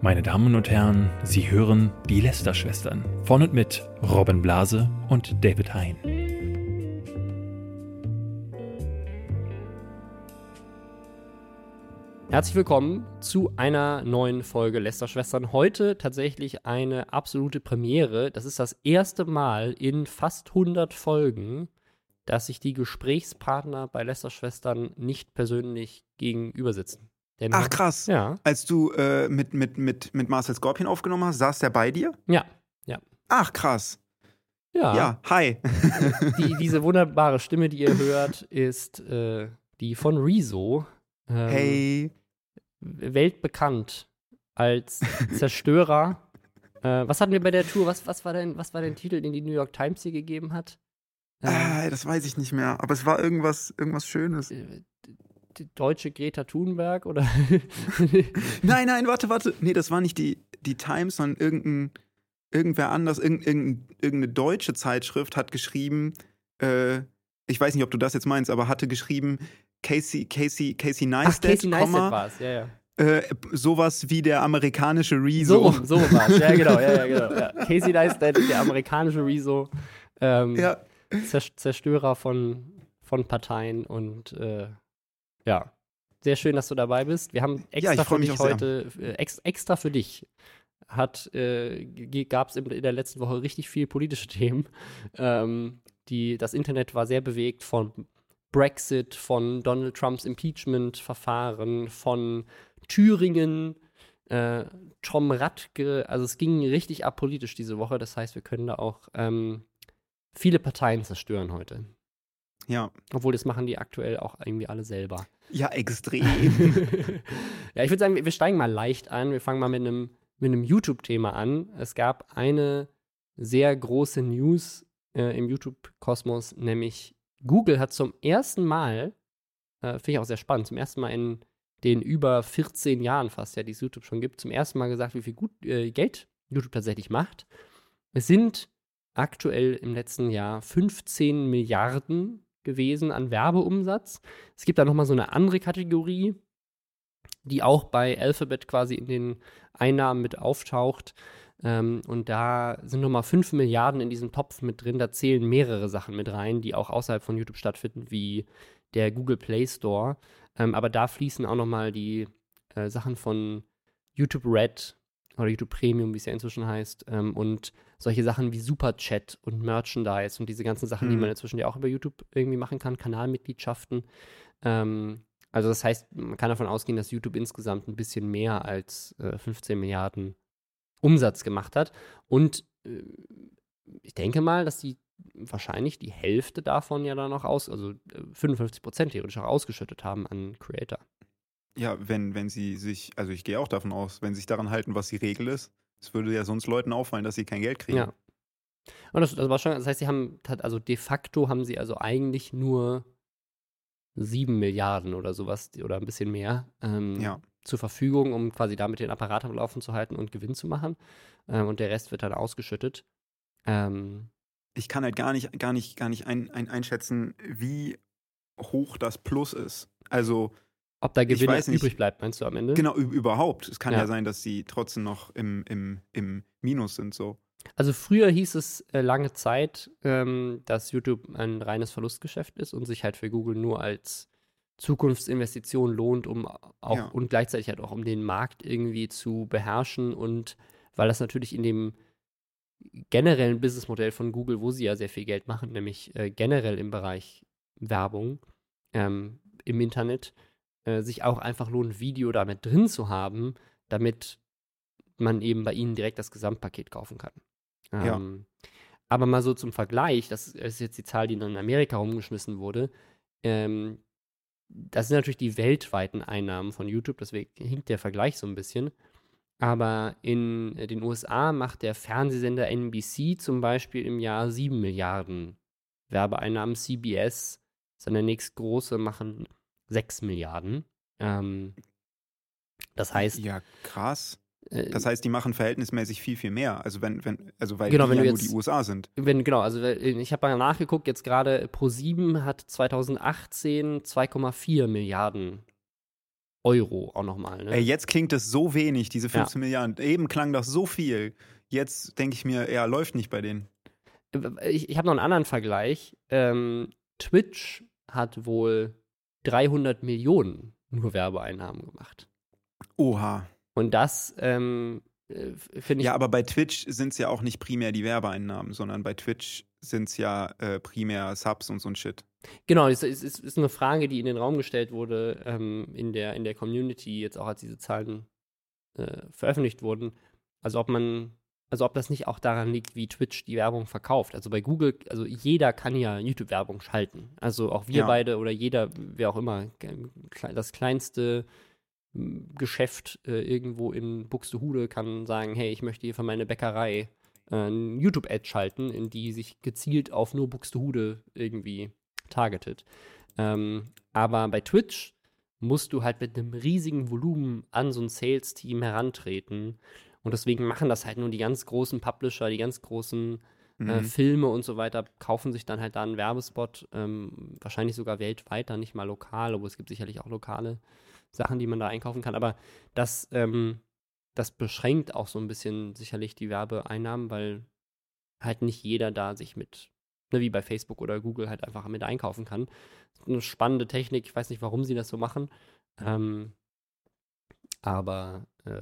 Meine Damen und Herren, Sie hören die Lester-Schwestern von und mit Robin Blase und David Hein. Herzlich willkommen zu einer neuen Folge Lester-Schwestern. Heute tatsächlich eine absolute Premiere. Das ist das erste Mal in fast 100 Folgen, dass sich die Gesprächspartner bei Lester-Schwestern nicht persönlich gegenüber sitzen. Denn, Ach krass. Ja. Als du äh, mit, mit, mit, mit Marcel Scorpion aufgenommen hast, saß der bei dir? Ja, ja. Ach krass. Ja. Ja, hi. Die, diese wunderbare Stimme, die ihr hört, ist äh, die von Rezo. Ähm, hey. Weltbekannt als Zerstörer. äh, was hatten wir bei der Tour? Was, was, war denn, was war denn Titel, den die New York Times hier gegeben hat? Äh, das weiß ich nicht mehr, aber es war irgendwas, irgendwas Schönes. Die deutsche Greta Thunberg oder? nein, nein, warte, warte. Nee, das war nicht die, die Times, sondern irgendein, irgendwer anders, irgendein, irgendeine deutsche Zeitschrift hat geschrieben, äh, ich weiß nicht, ob du das jetzt meinst, aber hatte geschrieben, Casey, Casey, Casey Neistat, Ach, Casey Neistat war es, ja, ja. Äh, sowas wie der amerikanische Rezo. So, so war es, ja, genau, ja, ja, genau. Ja. Casey Neistat, der amerikanische Rezo. Ähm, ja. Zerstörer von, von Parteien und äh, ja. Sehr schön, dass du dabei bist. Wir haben extra ja, für dich heute, äh, ex, extra für dich, hat, äh, gab es in, in, der letzten Woche richtig viel politische Themen. Ähm, die, das Internet war sehr bewegt von Brexit, von Donald Trumps Impeachment-Verfahren, von Thüringen, äh, Tom Radke. Also es ging richtig apolitisch diese Woche. Das heißt, wir können da auch ähm, viele Parteien zerstören heute. Ja. Obwohl, das machen die aktuell auch irgendwie alle selber. Ja, extrem. ja, ich würde sagen, wir steigen mal leicht an. Wir fangen mal mit einem, mit einem YouTube-Thema an. Es gab eine sehr große News äh, im YouTube-Kosmos, nämlich Google hat zum ersten Mal, äh, finde ich auch sehr spannend, zum ersten Mal in den über 14 Jahren fast, ja, die es YouTube schon gibt, zum ersten Mal gesagt, wie viel gut, äh, Geld YouTube tatsächlich macht. Es sind aktuell im letzten Jahr 15 Milliarden gewesen an Werbeumsatz. Es gibt da nochmal so eine andere Kategorie, die auch bei Alphabet quasi in den Einnahmen mit auftaucht. Ähm, und da sind nochmal 5 Milliarden in diesem Topf mit drin. Da zählen mehrere Sachen mit rein, die auch außerhalb von YouTube stattfinden, wie der Google Play Store. Ähm, aber da fließen auch nochmal die äh, Sachen von YouTube Red oder YouTube Premium, wie es ja inzwischen heißt, ähm, und solche Sachen wie Superchat und Merchandise und diese ganzen Sachen, mhm. die man inzwischen ja auch über YouTube irgendwie machen kann, Kanalmitgliedschaften. Ähm, also das heißt, man kann davon ausgehen, dass YouTube insgesamt ein bisschen mehr als äh, 15 Milliarden Umsatz gemacht hat. Und äh, ich denke mal, dass die wahrscheinlich die Hälfte davon ja dann auch aus, also 55 äh, Prozent theoretisch auch ausgeschüttet haben an Creator. Ja, wenn, wenn sie sich, also ich gehe auch davon aus, wenn sie sich daran halten, was die Regel ist, es würde ja sonst Leuten auffallen, dass sie kein Geld kriegen. Ja. Und das, das war schon, das heißt, sie haben, also de facto haben sie also eigentlich nur sieben Milliarden oder sowas oder ein bisschen mehr ähm, ja. zur Verfügung, um quasi damit den Apparat am Laufen zu halten und Gewinn zu machen. Ähm, und der Rest wird dann ausgeschüttet. Ähm, ich kann halt gar nicht, gar nicht, gar nicht ein, ein einschätzen, wie hoch das Plus ist. Also ob da Gewinn übrig bleibt, meinst du am Ende? Genau, überhaupt. Es kann ja. ja, sein, dass sie trotzdem noch im, im, im Minus sind, so. Also früher hieß es äh, lange Zeit, ähm, dass YouTube ein reines Verlustgeschäft ist und sich halt für Google nur als Zukunftsinvestition lohnt, um auch ja. und gleichzeitig halt auch um den Markt irgendwie zu beherrschen und weil das natürlich in dem generellen Businessmodell von Google, wo sie ja sehr viel Geld machen, nämlich äh, generell im Bereich Werbung ähm, im Internet, äh, sich auch einfach lohnt, Video damit drin zu haben, damit man eben bei ihnen direkt das Gesamtpaket kaufen kann. Ähm, ja. Aber mal so zum Vergleich, das ist jetzt die Zahl, die in Amerika rumgeschmissen wurde. Ähm, das sind natürlich die weltweiten Einnahmen von YouTube, deswegen hinkt der Vergleich so ein bisschen. Aber in den USA macht der Fernsehsender NBC zum Beispiel im Jahr 7 Milliarden Werbeeinnahmen. CBS, seine nächstgroße, machen 6 Milliarden. Ähm, das heißt. Ja, krass. Äh, das heißt, die machen verhältnismäßig viel, viel mehr. Also wenn, wenn, also weil genau, die wenn ja jetzt, nur die USA sind. Wenn, genau, also ich habe mal nachgeguckt, jetzt gerade Pro7 hat 2018 2,4 Milliarden Euro auch nochmal. Ne? Ey, jetzt klingt das so wenig, diese 15 ja. Milliarden. Eben klang das so viel. Jetzt denke ich mir, ja, läuft nicht bei denen. Ich, ich habe noch einen anderen Vergleich. Ähm, Twitch hat wohl 300 Millionen nur Werbeeinnahmen gemacht. Oha. Und das ähm, äh, finde ich. Ja, aber bei Twitch sind es ja auch nicht primär die Werbeeinnahmen, sondern bei Twitch sind es ja äh, primär Subs und so ein Shit. Genau, es ist, ist, ist, eine Frage, die in den Raum gestellt wurde ähm, in, der, in der Community, jetzt auch als diese Zahlen äh, veröffentlicht wurden. Also ob man, also ob das nicht auch daran liegt, wie Twitch die Werbung verkauft. Also bei Google, also jeder kann ja YouTube-Werbung schalten. Also auch wir ja. beide oder jeder, wer auch immer, das kleinste Geschäft äh, irgendwo in Buxtehude kann sagen, hey, ich möchte hier für meine Bäckerei äh, ein YouTube-Ad schalten, in die sich gezielt auf nur Buxtehude irgendwie targetet. Ähm, aber bei Twitch musst du halt mit einem riesigen Volumen an so ein Sales-Team herantreten. Und deswegen machen das halt nur die ganz großen Publisher, die ganz großen äh, mhm. äh, Filme und so weiter, kaufen sich dann halt da einen Werbespot, ähm, wahrscheinlich sogar weltweit, dann nicht mal lokal, aber es gibt sicherlich auch lokale Sachen, die man da einkaufen kann. Aber das, ähm, das beschränkt auch so ein bisschen sicherlich die Werbeeinnahmen, weil halt nicht jeder da sich mit, ne, wie bei Facebook oder Google, halt einfach mit einkaufen kann. Eine spannende Technik, ich weiß nicht, warum sie das so machen. Ähm, aber äh,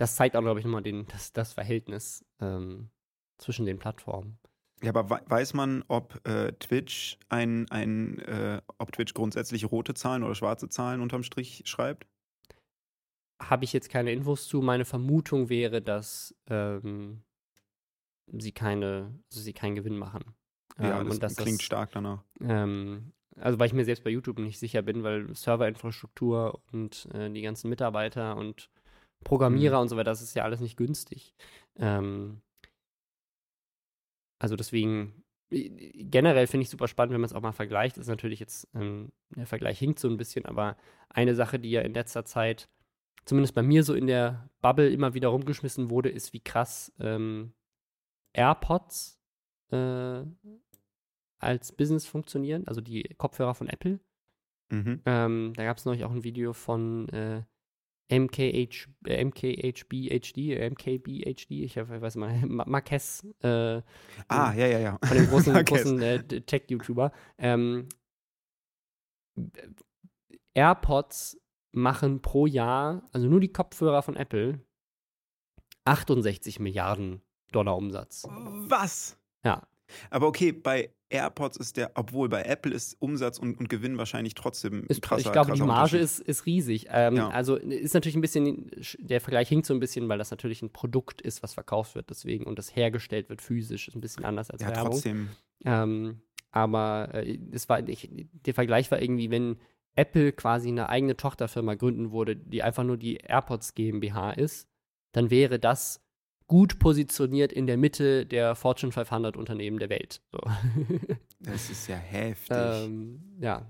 das zeigt auch, glaube ich, nochmal den, das, das Verhältnis ähm, zwischen den Plattformen. Ja, aber weiß man, ob äh, Twitch ein, ein äh, ob Twitch grundsätzlich rote Zahlen oder schwarze Zahlen unterm Strich schreibt? Habe ich jetzt keine Infos zu. Meine Vermutung wäre, dass ähm, sie keine, also sie keinen Gewinn machen. Ja, ähm, das, das klingt das, stark danach. Ähm, also weil ich mir selbst bei YouTube nicht sicher bin, weil Serverinfrastruktur und äh, die ganzen Mitarbeiter und Programmierer mhm. und so weiter, das ist ja alles nicht günstig. Ähm, also deswegen, generell finde ich super spannend, wenn man es auch mal vergleicht. Das ist natürlich jetzt, ähm, der Vergleich hinkt so ein bisschen, aber eine Sache, die ja in letzter Zeit, zumindest bei mir so in der Bubble immer wieder rumgeschmissen wurde, ist, wie krass ähm, AirPods äh, als Business funktionieren, also die Kopfhörer von Apple. Mhm. Ähm, da gab es neulich auch ein Video von äh, MKH, äh, MKHBHD, äh, MKBHD, ich weiß mal, Marquez. Äh, ah, ja, ja, ja. Von dem großen, großen äh, Tech-YouTuber. Ähm, AirPods machen pro Jahr, also nur die Kopfhörer von Apple, 68 Milliarden Dollar Umsatz. Was? Ja. Aber okay, bei AirPods ist der, obwohl bei Apple ist Umsatz und, und Gewinn wahrscheinlich trotzdem ist, krasser, Ich glaube, die Marge ist, ist riesig. Ähm, ja. Also ist natürlich ein bisschen, der Vergleich hinkt so ein bisschen, weil das natürlich ein Produkt ist, was verkauft wird, deswegen und das hergestellt wird physisch, ist ein bisschen anders als ja, Werbung. trotzdem. Ähm, aber äh, es war, ich, der Vergleich war irgendwie, wenn Apple quasi eine eigene Tochterfirma gründen würde, die einfach nur die AirPods GmbH ist, dann wäre das gut positioniert in der Mitte der Fortune 500 Unternehmen der Welt. So. Das ist ja heftig. ähm, ja,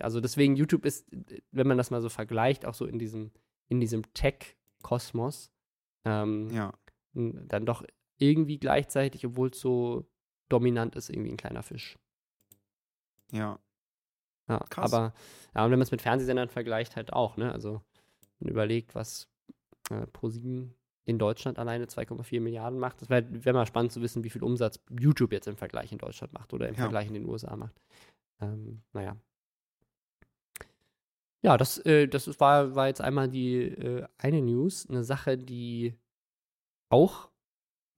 also deswegen YouTube ist, wenn man das mal so vergleicht, auch so in diesem, in diesem Tech-Kosmos, ähm, ja. dann doch irgendwie gleichzeitig, obwohl es so dominant ist, irgendwie ein kleiner Fisch. Ja. Ja, Krass. aber ja, und wenn man es mit Fernsehsendern vergleicht, halt auch, ne? Also man überlegt, was äh, ProSieben in Deutschland alleine 2,4 Milliarden macht. Das wäre wär mal spannend zu wissen, wie viel Umsatz YouTube jetzt im Vergleich in Deutschland macht oder im ja. Vergleich in den USA macht. Ähm, naja. Ja, das, äh, das war, war jetzt einmal die äh, eine News. Eine Sache, die auch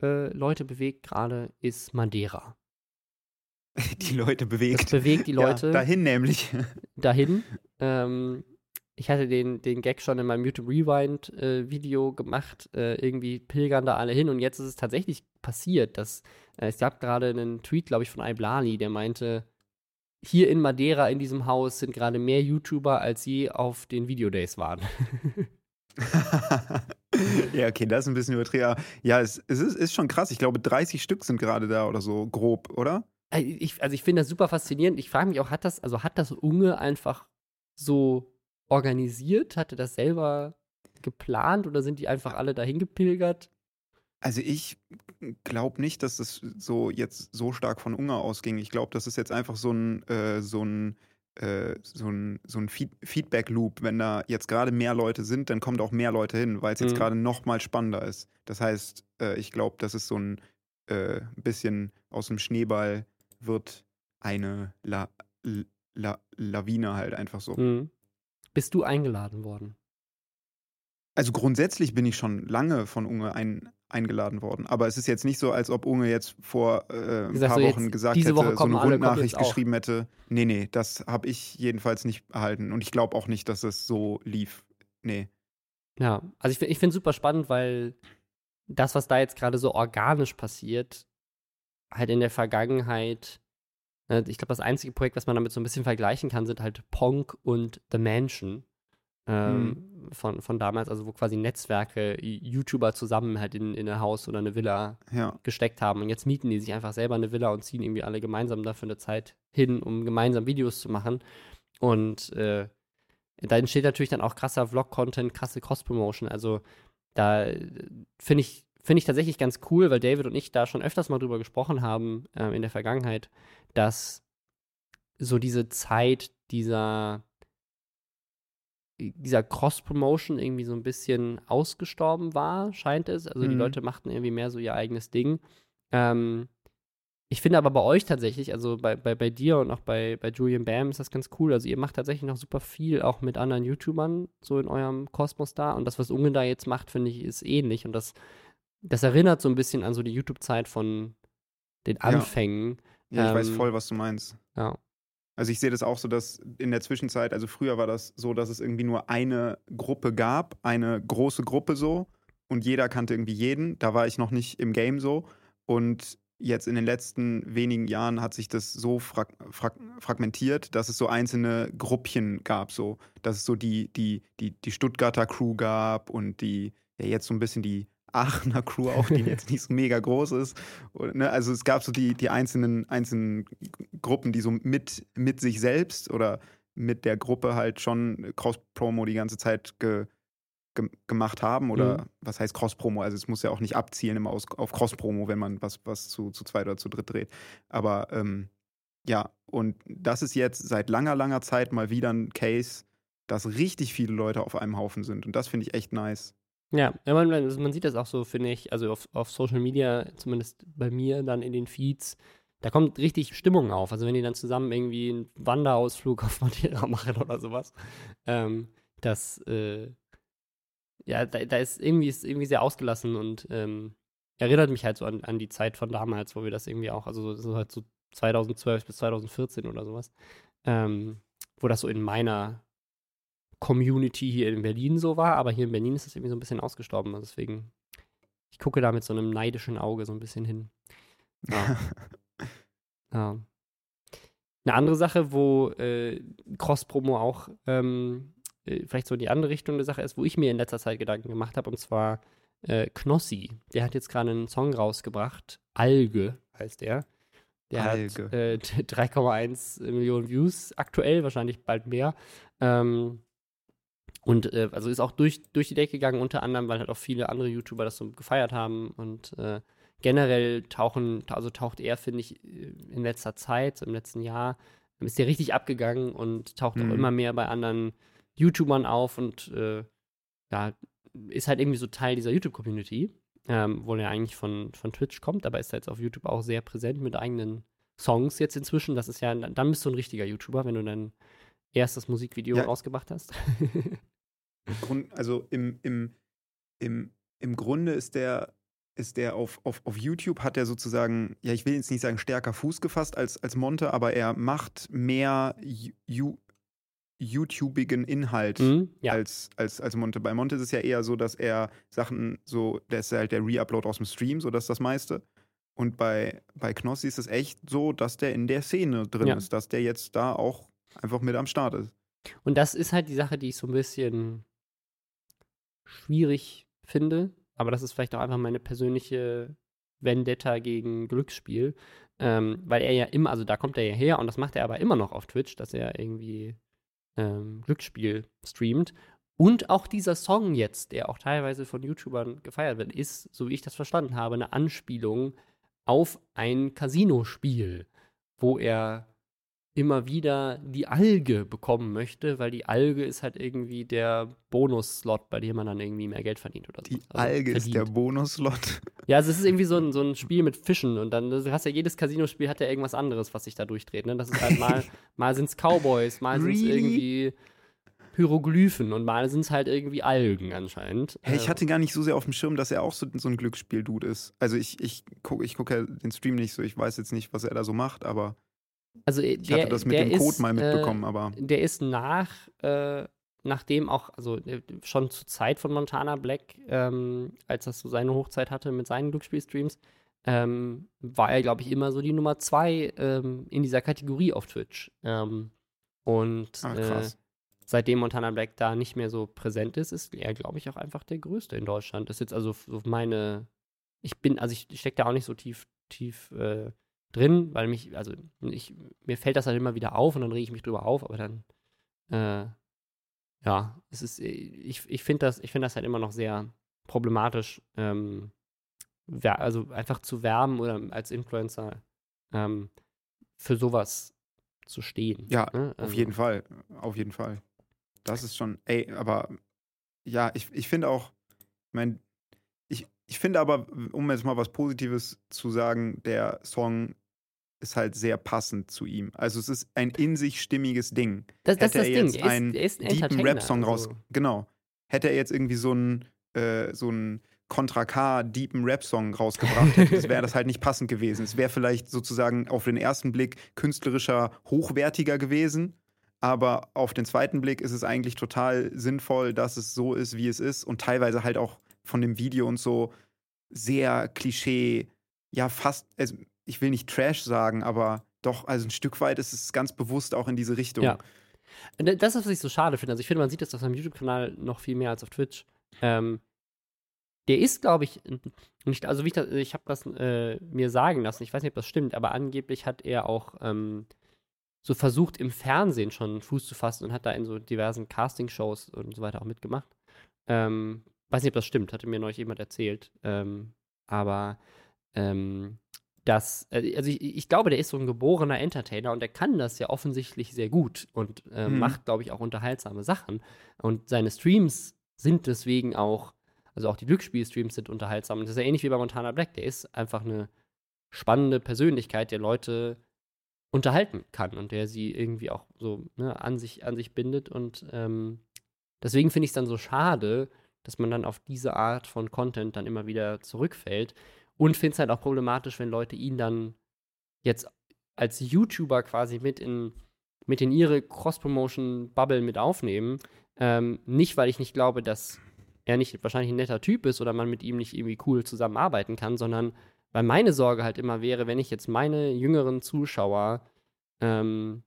äh, Leute bewegt gerade, ist Madeira. Die Leute bewegt. Das bewegt die Leute. Ja, dahin nämlich. Dahin. Ähm, ich hatte den, den Gag schon in meinem YouTube Rewind-Video äh, gemacht. Äh, irgendwie pilgern da alle hin. Und jetzt ist es tatsächlich passiert, dass äh, es gab gerade einen Tweet, glaube ich, von Iblali, der meinte, hier in Madeira in diesem Haus sind gerade mehr YouTuber, als je auf den Videodays waren. ja, okay, das ist ein bisschen übertrieben. Ja, es, es ist, ist, schon krass. Ich glaube, 30 Stück sind gerade da oder so, grob, oder? Ich, also ich finde das super faszinierend. Ich frage mich auch, hat das, also hat das Unge einfach so organisiert? Hatte das selber geplant oder sind die einfach alle dahin gepilgert? Also ich glaube nicht, dass das so jetzt so stark von Ungar ausging. Ich glaube, das ist jetzt einfach so ein, äh, so ein äh, so ein, so ein Feed Feedback-Loop. Wenn da jetzt gerade mehr Leute sind, dann kommt auch mehr Leute hin, weil es jetzt Mhm. gerade noch mal spannender ist. Das heißt, äh, ich glaube, das ist so ein äh, bisschen aus dem Schneeball wird eine La La Lawine halt einfach so. Mhm. Bist du eingeladen worden? Also grundsätzlich bin ich schon lange von Unge ein, eingeladen worden. Aber es ist jetzt nicht so, als ob Unge jetzt vor äh, ein paar so Wochen gesagt hätte, Woche so eine Rundnachricht geschrieben hätte. Nee, nee, das habe ich jedenfalls nicht erhalten. Und ich glaube auch nicht, dass es so lief. Nee. Ja, also ich, ich finde es super spannend, weil das, was da jetzt gerade so organisch passiert, halt in der Vergangenheit, ich glaube, das einzige Projekt, was man damit so ein bisschen vergleichen kann, sind halt Ponk und The Mansion ähm, von, von damals, also wo quasi Netzwerke, YouTuber zusammen halt in, in ein Haus oder eine Villa Ja. gesteckt haben. Und jetzt mieten die sich einfach selber eine Villa und ziehen irgendwie alle gemeinsam dafür eine Zeit hin, um gemeinsam Videos zu machen. Und äh, da entsteht natürlich dann auch krasser Vlog-Content, krasse Cross-Promotion. Also da äh, finde ich, finde ich tatsächlich ganz cool, weil David und ich da schon öfters mal drüber gesprochen haben ähm, in der Vergangenheit, dass so diese Zeit dieser dieser Cross-Promotion irgendwie so ein bisschen ausgestorben war, scheint es. Also die Mhm. Leute machten irgendwie mehr so ihr eigenes Ding. Ähm, ich finde aber bei euch tatsächlich, also bei, bei, bei dir und auch bei, bei Julian Bam ist das ganz cool. Also ihr macht tatsächlich noch super viel, auch mit anderen YouTubern, so in eurem Kosmos da. Und das, was Unge da jetzt macht, finde ich, ist ähnlich. Und das, das erinnert so ein bisschen an so die YouTube-Zeit von den Anfängen. Ja, ich weiß Ähm, voll, was du meinst. Ja. Also ich sehe das auch so, dass in der Zwischenzeit, also früher war das so, dass es irgendwie nur eine Gruppe gab, eine große Gruppe so und jeder kannte irgendwie jeden. Da war ich noch nicht im Game so. Und jetzt in den letzten wenigen Jahren hat sich das so frag frag fragmentiert, dass es so einzelne Gruppchen gab, so, dass es so die, die, die, die Stuttgarter Crew gab und die, ja jetzt so ein bisschen die Aachener Crew auch, die jetzt nicht so mega groß ist. Und, ne, also es gab so die, die einzelnen, einzelnen Gruppen, die so mit, mit sich selbst oder mit der Gruppe halt schon Cross-Promo die ganze Zeit ge, ge, gemacht haben. Oder Mhm. was heißt Cross-Promo? Also es muss ja auch nicht abzielen immer aus, auf Cross-Promo, wenn man was, was zu, zu zweit oder zu dritt dreht. Aber ähm, ja, und das ist jetzt seit langer, langer Zeit mal wieder ein Case, dass richtig viele Leute auf einem Haufen sind. Und das finde ich echt nice. Ja, man, man sieht das auch so, finde ich, also auf, auf Social Media, zumindest bei mir dann in den Feeds, da kommt richtig Stimmung auf. Also wenn die dann zusammen irgendwie einen Wanderausflug auf Madeira machen oder sowas, ähm, das, äh, ja, da, da ist irgendwie, ist irgendwie sehr ausgelassen und ähm, erinnert mich halt so an, an die Zeit von damals, wo wir das irgendwie auch, also so, so halt so 2012 bis 2014 oder sowas, ähm, wo das so in meiner Community hier in Berlin so war, aber hier in Berlin ist es irgendwie so ein bisschen ausgestorben. Also deswegen, ich gucke da mit so einem neidischen Auge so ein bisschen hin. Ja. ja. Eine andere Sache, wo äh, Cross-Promo auch ähm, äh, vielleicht so in die andere Richtung der Sache ist, wo ich mir in letzter Zeit Gedanken gemacht habe, und zwar äh, Knossi. Der hat jetzt gerade einen Song rausgebracht, Alge heißt der. Der Alge. hat äh, 3,1 Millionen Views aktuell, wahrscheinlich bald mehr. Ähm, und äh, also ist auch durch, durch die Decke gegangen, unter anderem, weil halt auch viele andere YouTuber das so gefeiert haben. Und äh, generell tauchen, also taucht er, finde ich, äh, in letzter Zeit, so im letzten Jahr, ist der richtig abgegangen und taucht auch Mhm. immer mehr bei anderen YouTubern auf und äh, ja, ist halt irgendwie so Teil dieser YouTube-Community, ähm, wo er eigentlich von, von Twitch kommt, aber ist jetzt auf YouTube auch sehr präsent mit eigenen Songs jetzt inzwischen. Das ist ja, dann bist du ein richtiger YouTuber, wenn du dein erstes Musikvideo Ja. rausgebracht hast. Grund, also im, im, im, im Grunde ist der, ist der auf, auf, auf YouTube, hat er sozusagen, ja, ich will jetzt nicht sagen stärker Fuß gefasst als, als Monte, aber er macht mehr Ju- YouTubigen Inhalt Mhm, ja. als, als, als Monte. Bei Monte ist es ja eher so, dass er Sachen so, der ist halt der Reupload aus dem Stream, so das ist das meiste. Und bei, bei Knossi ist es echt so, dass der in der Szene drin Ja. ist, dass der jetzt da auch einfach mit am Start ist. Und das ist halt die Sache, die ich so ein bisschen schwierig finde. Aber das ist vielleicht auch einfach meine persönliche Vendetta gegen Glücksspiel. Ähm, weil er ja immer, also da kommt er ja her und das macht er aber immer noch auf Twitch, dass er irgendwie ähm, Glücksspiel streamt. Und auch dieser Song jetzt, der auch teilweise von YouTubern gefeiert wird, ist, so wie ich das verstanden habe, eine Anspielung auf ein Casino-Spiel, wo er immer wieder die Alge bekommen möchte, weil die Alge ist halt irgendwie der Bonus-Slot, bei dem man dann irgendwie mehr Geld verdient oder so. Die also Alge verdient. ist der Bonus-Slot. Ja, also es ist irgendwie so ein, so ein Spiel mit Fischen und dann du hast ja jedes Casino-Spiel hat ja irgendwas anderes, was sich da durchdreht. Ne? Das ist halt mal, mal sind es Cowboys, mal really? sind es irgendwie Hieroglyphen und mal sind es halt irgendwie Algen anscheinend. Hey, ich hatte gar nicht so sehr auf dem Schirm, dass er auch so, so ein Glücksspiel-Dude ist. Also ich, ich gucke ich guck ja den Stream nicht so, ich weiß jetzt nicht, was er da so macht, aber also ich der, hatte das mit dem ist, Code mal mitbekommen, äh, aber. Der ist nach, äh, nachdem auch, also äh, schon zur Zeit von Montana Black, ähm, als das so seine Hochzeit hatte mit seinen Glücksspielstreams, ähm, war er, glaube ich, immer so die Nummer zwei ähm, in dieser Kategorie auf Twitch. Ähm, und Ach, äh, seitdem Montana Black da nicht mehr so präsent ist, ist er, glaube ich, auch einfach der Größte in Deutschland. Das ist jetzt also meine, ich bin, also ich stecke da auch nicht so tief, tief äh, drin, weil mich, also ich, mir fällt das halt immer wieder auf und dann rege ich mich drüber auf, aber dann, äh, ja, es ist, ich, ich finde das, ich finde das halt immer noch sehr problematisch, ähm, also einfach zu werben oder als Influencer ähm, für sowas zu stehen. Ja, ne? also, auf jeden Fall, auf jeden Fall. Das ist schon, ey, aber ja, ich, ich finde auch, ich meine, ich, ich finde aber, um jetzt mal was Positives zu sagen, der Song ist halt sehr passend zu ihm. Also es ist ein in sich stimmiges Ding. Das, das Hätte ist er das jetzt einen deepen Rap-Song raus, also. genau. Hätte er jetzt irgendwie so einen äh, so einen Contra K deepen Rap-Song rausgebracht hätte, wäre das halt nicht passend gewesen. Es wäre vielleicht sozusagen auf den ersten Blick künstlerischer, hochwertiger gewesen. Aber auf den zweiten Blick ist es eigentlich total sinnvoll, dass es so ist, wie es ist. Und teilweise halt auch von dem Video und so sehr Klischee, ja, fast, also ich will nicht Trash sagen, aber doch, also ein Stück weit ist es ganz bewusst auch in diese Richtung. Ja. Das ist, was ich so schade finde. Also ich finde, man sieht das auf seinem YouTube-Kanal noch viel mehr als auf Twitch. Ähm, der ist, glaube ich, nicht, also ich, ich habe das äh, mir sagen lassen, ich weiß nicht, ob das stimmt, aber angeblich hat er auch ähm, so versucht, im Fernsehen schon Fuß zu fassen und hat da in so diversen Casting-Shows und so weiter auch mitgemacht. Ähm, weiß nicht, ob das stimmt, hatte mir neulich jemand erzählt. Ähm, aber ähm, dass, äh, also ich, ich, glaube, der ist so ein geborener Entertainer und der kann das ja offensichtlich sehr gut und äh, mhm. macht, glaube ich, auch unterhaltsame Sachen. Und seine Streams sind deswegen auch, also auch die Glücksspiel-Streams sind unterhaltsam. Und das ist ja ähnlich wie bei Montana Black. Der ist einfach eine spannende Persönlichkeit, der Leute unterhalten kann und der sie irgendwie auch so ne, an, sich, an sich bindet. Und ähm, deswegen finde ich es dann so schade, dass man dann auf diese Art von Content dann immer wieder zurückfällt. Und finde es halt auch problematisch, wenn Leute ihn dann jetzt als YouTuber quasi mit in, mit in ihre Cross-Promotion-Bubble mit aufnehmen. Ähm, nicht, weil ich nicht glaube, dass er nicht wahrscheinlich ein netter Typ ist oder man mit ihm nicht irgendwie cool zusammenarbeiten kann, sondern weil meine Sorge halt immer wäre, wenn ich jetzt meine jüngeren Zuschauer ähm,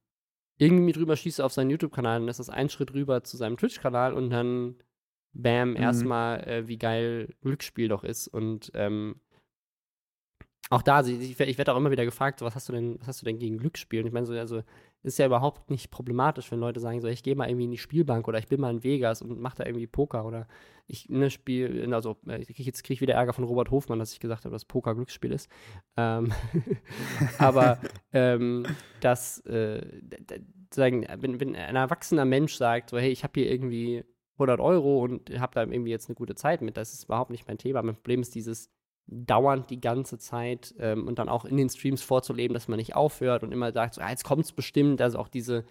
irgendwie drüber schieße auf seinen YouTube-Kanal, dann ist das ein Schritt rüber zu seinem Twitch-Kanal und dann bam, mhm. erstmal, äh, wie geil Glücksspiel doch ist. Und ähm, auch da, ich, ich werde auch immer wieder gefragt, was hast du denn, was hast du denn gegen Glücksspiel? Und ich meine, so, also ist ja überhaupt nicht problematisch, wenn Leute sagen, so, ich gehe mal irgendwie in die Spielbank oder ich bin mal in Vegas und mache da irgendwie Poker oder ich ne, spiele, also ich krieg, jetzt kriege ich wieder Ärger von Robert Hofmann, dass ich gesagt habe, dass Poker Glücksspiel ist. Ähm, aber ähm, dass äh, sagen, wenn, wenn ein erwachsener Mensch sagt, so, hey, ich habe hier irgendwie 100 Euro und habe da irgendwie jetzt eine gute Zeit mit, das ist überhaupt nicht mein Thema. Mein Problem ist dieses dauernd die ganze Zeit ähm, und dann auch in den Streams vorzuleben, dass man nicht aufhört und immer sagt, so, ah, jetzt kommt es bestimmt, also auch diese,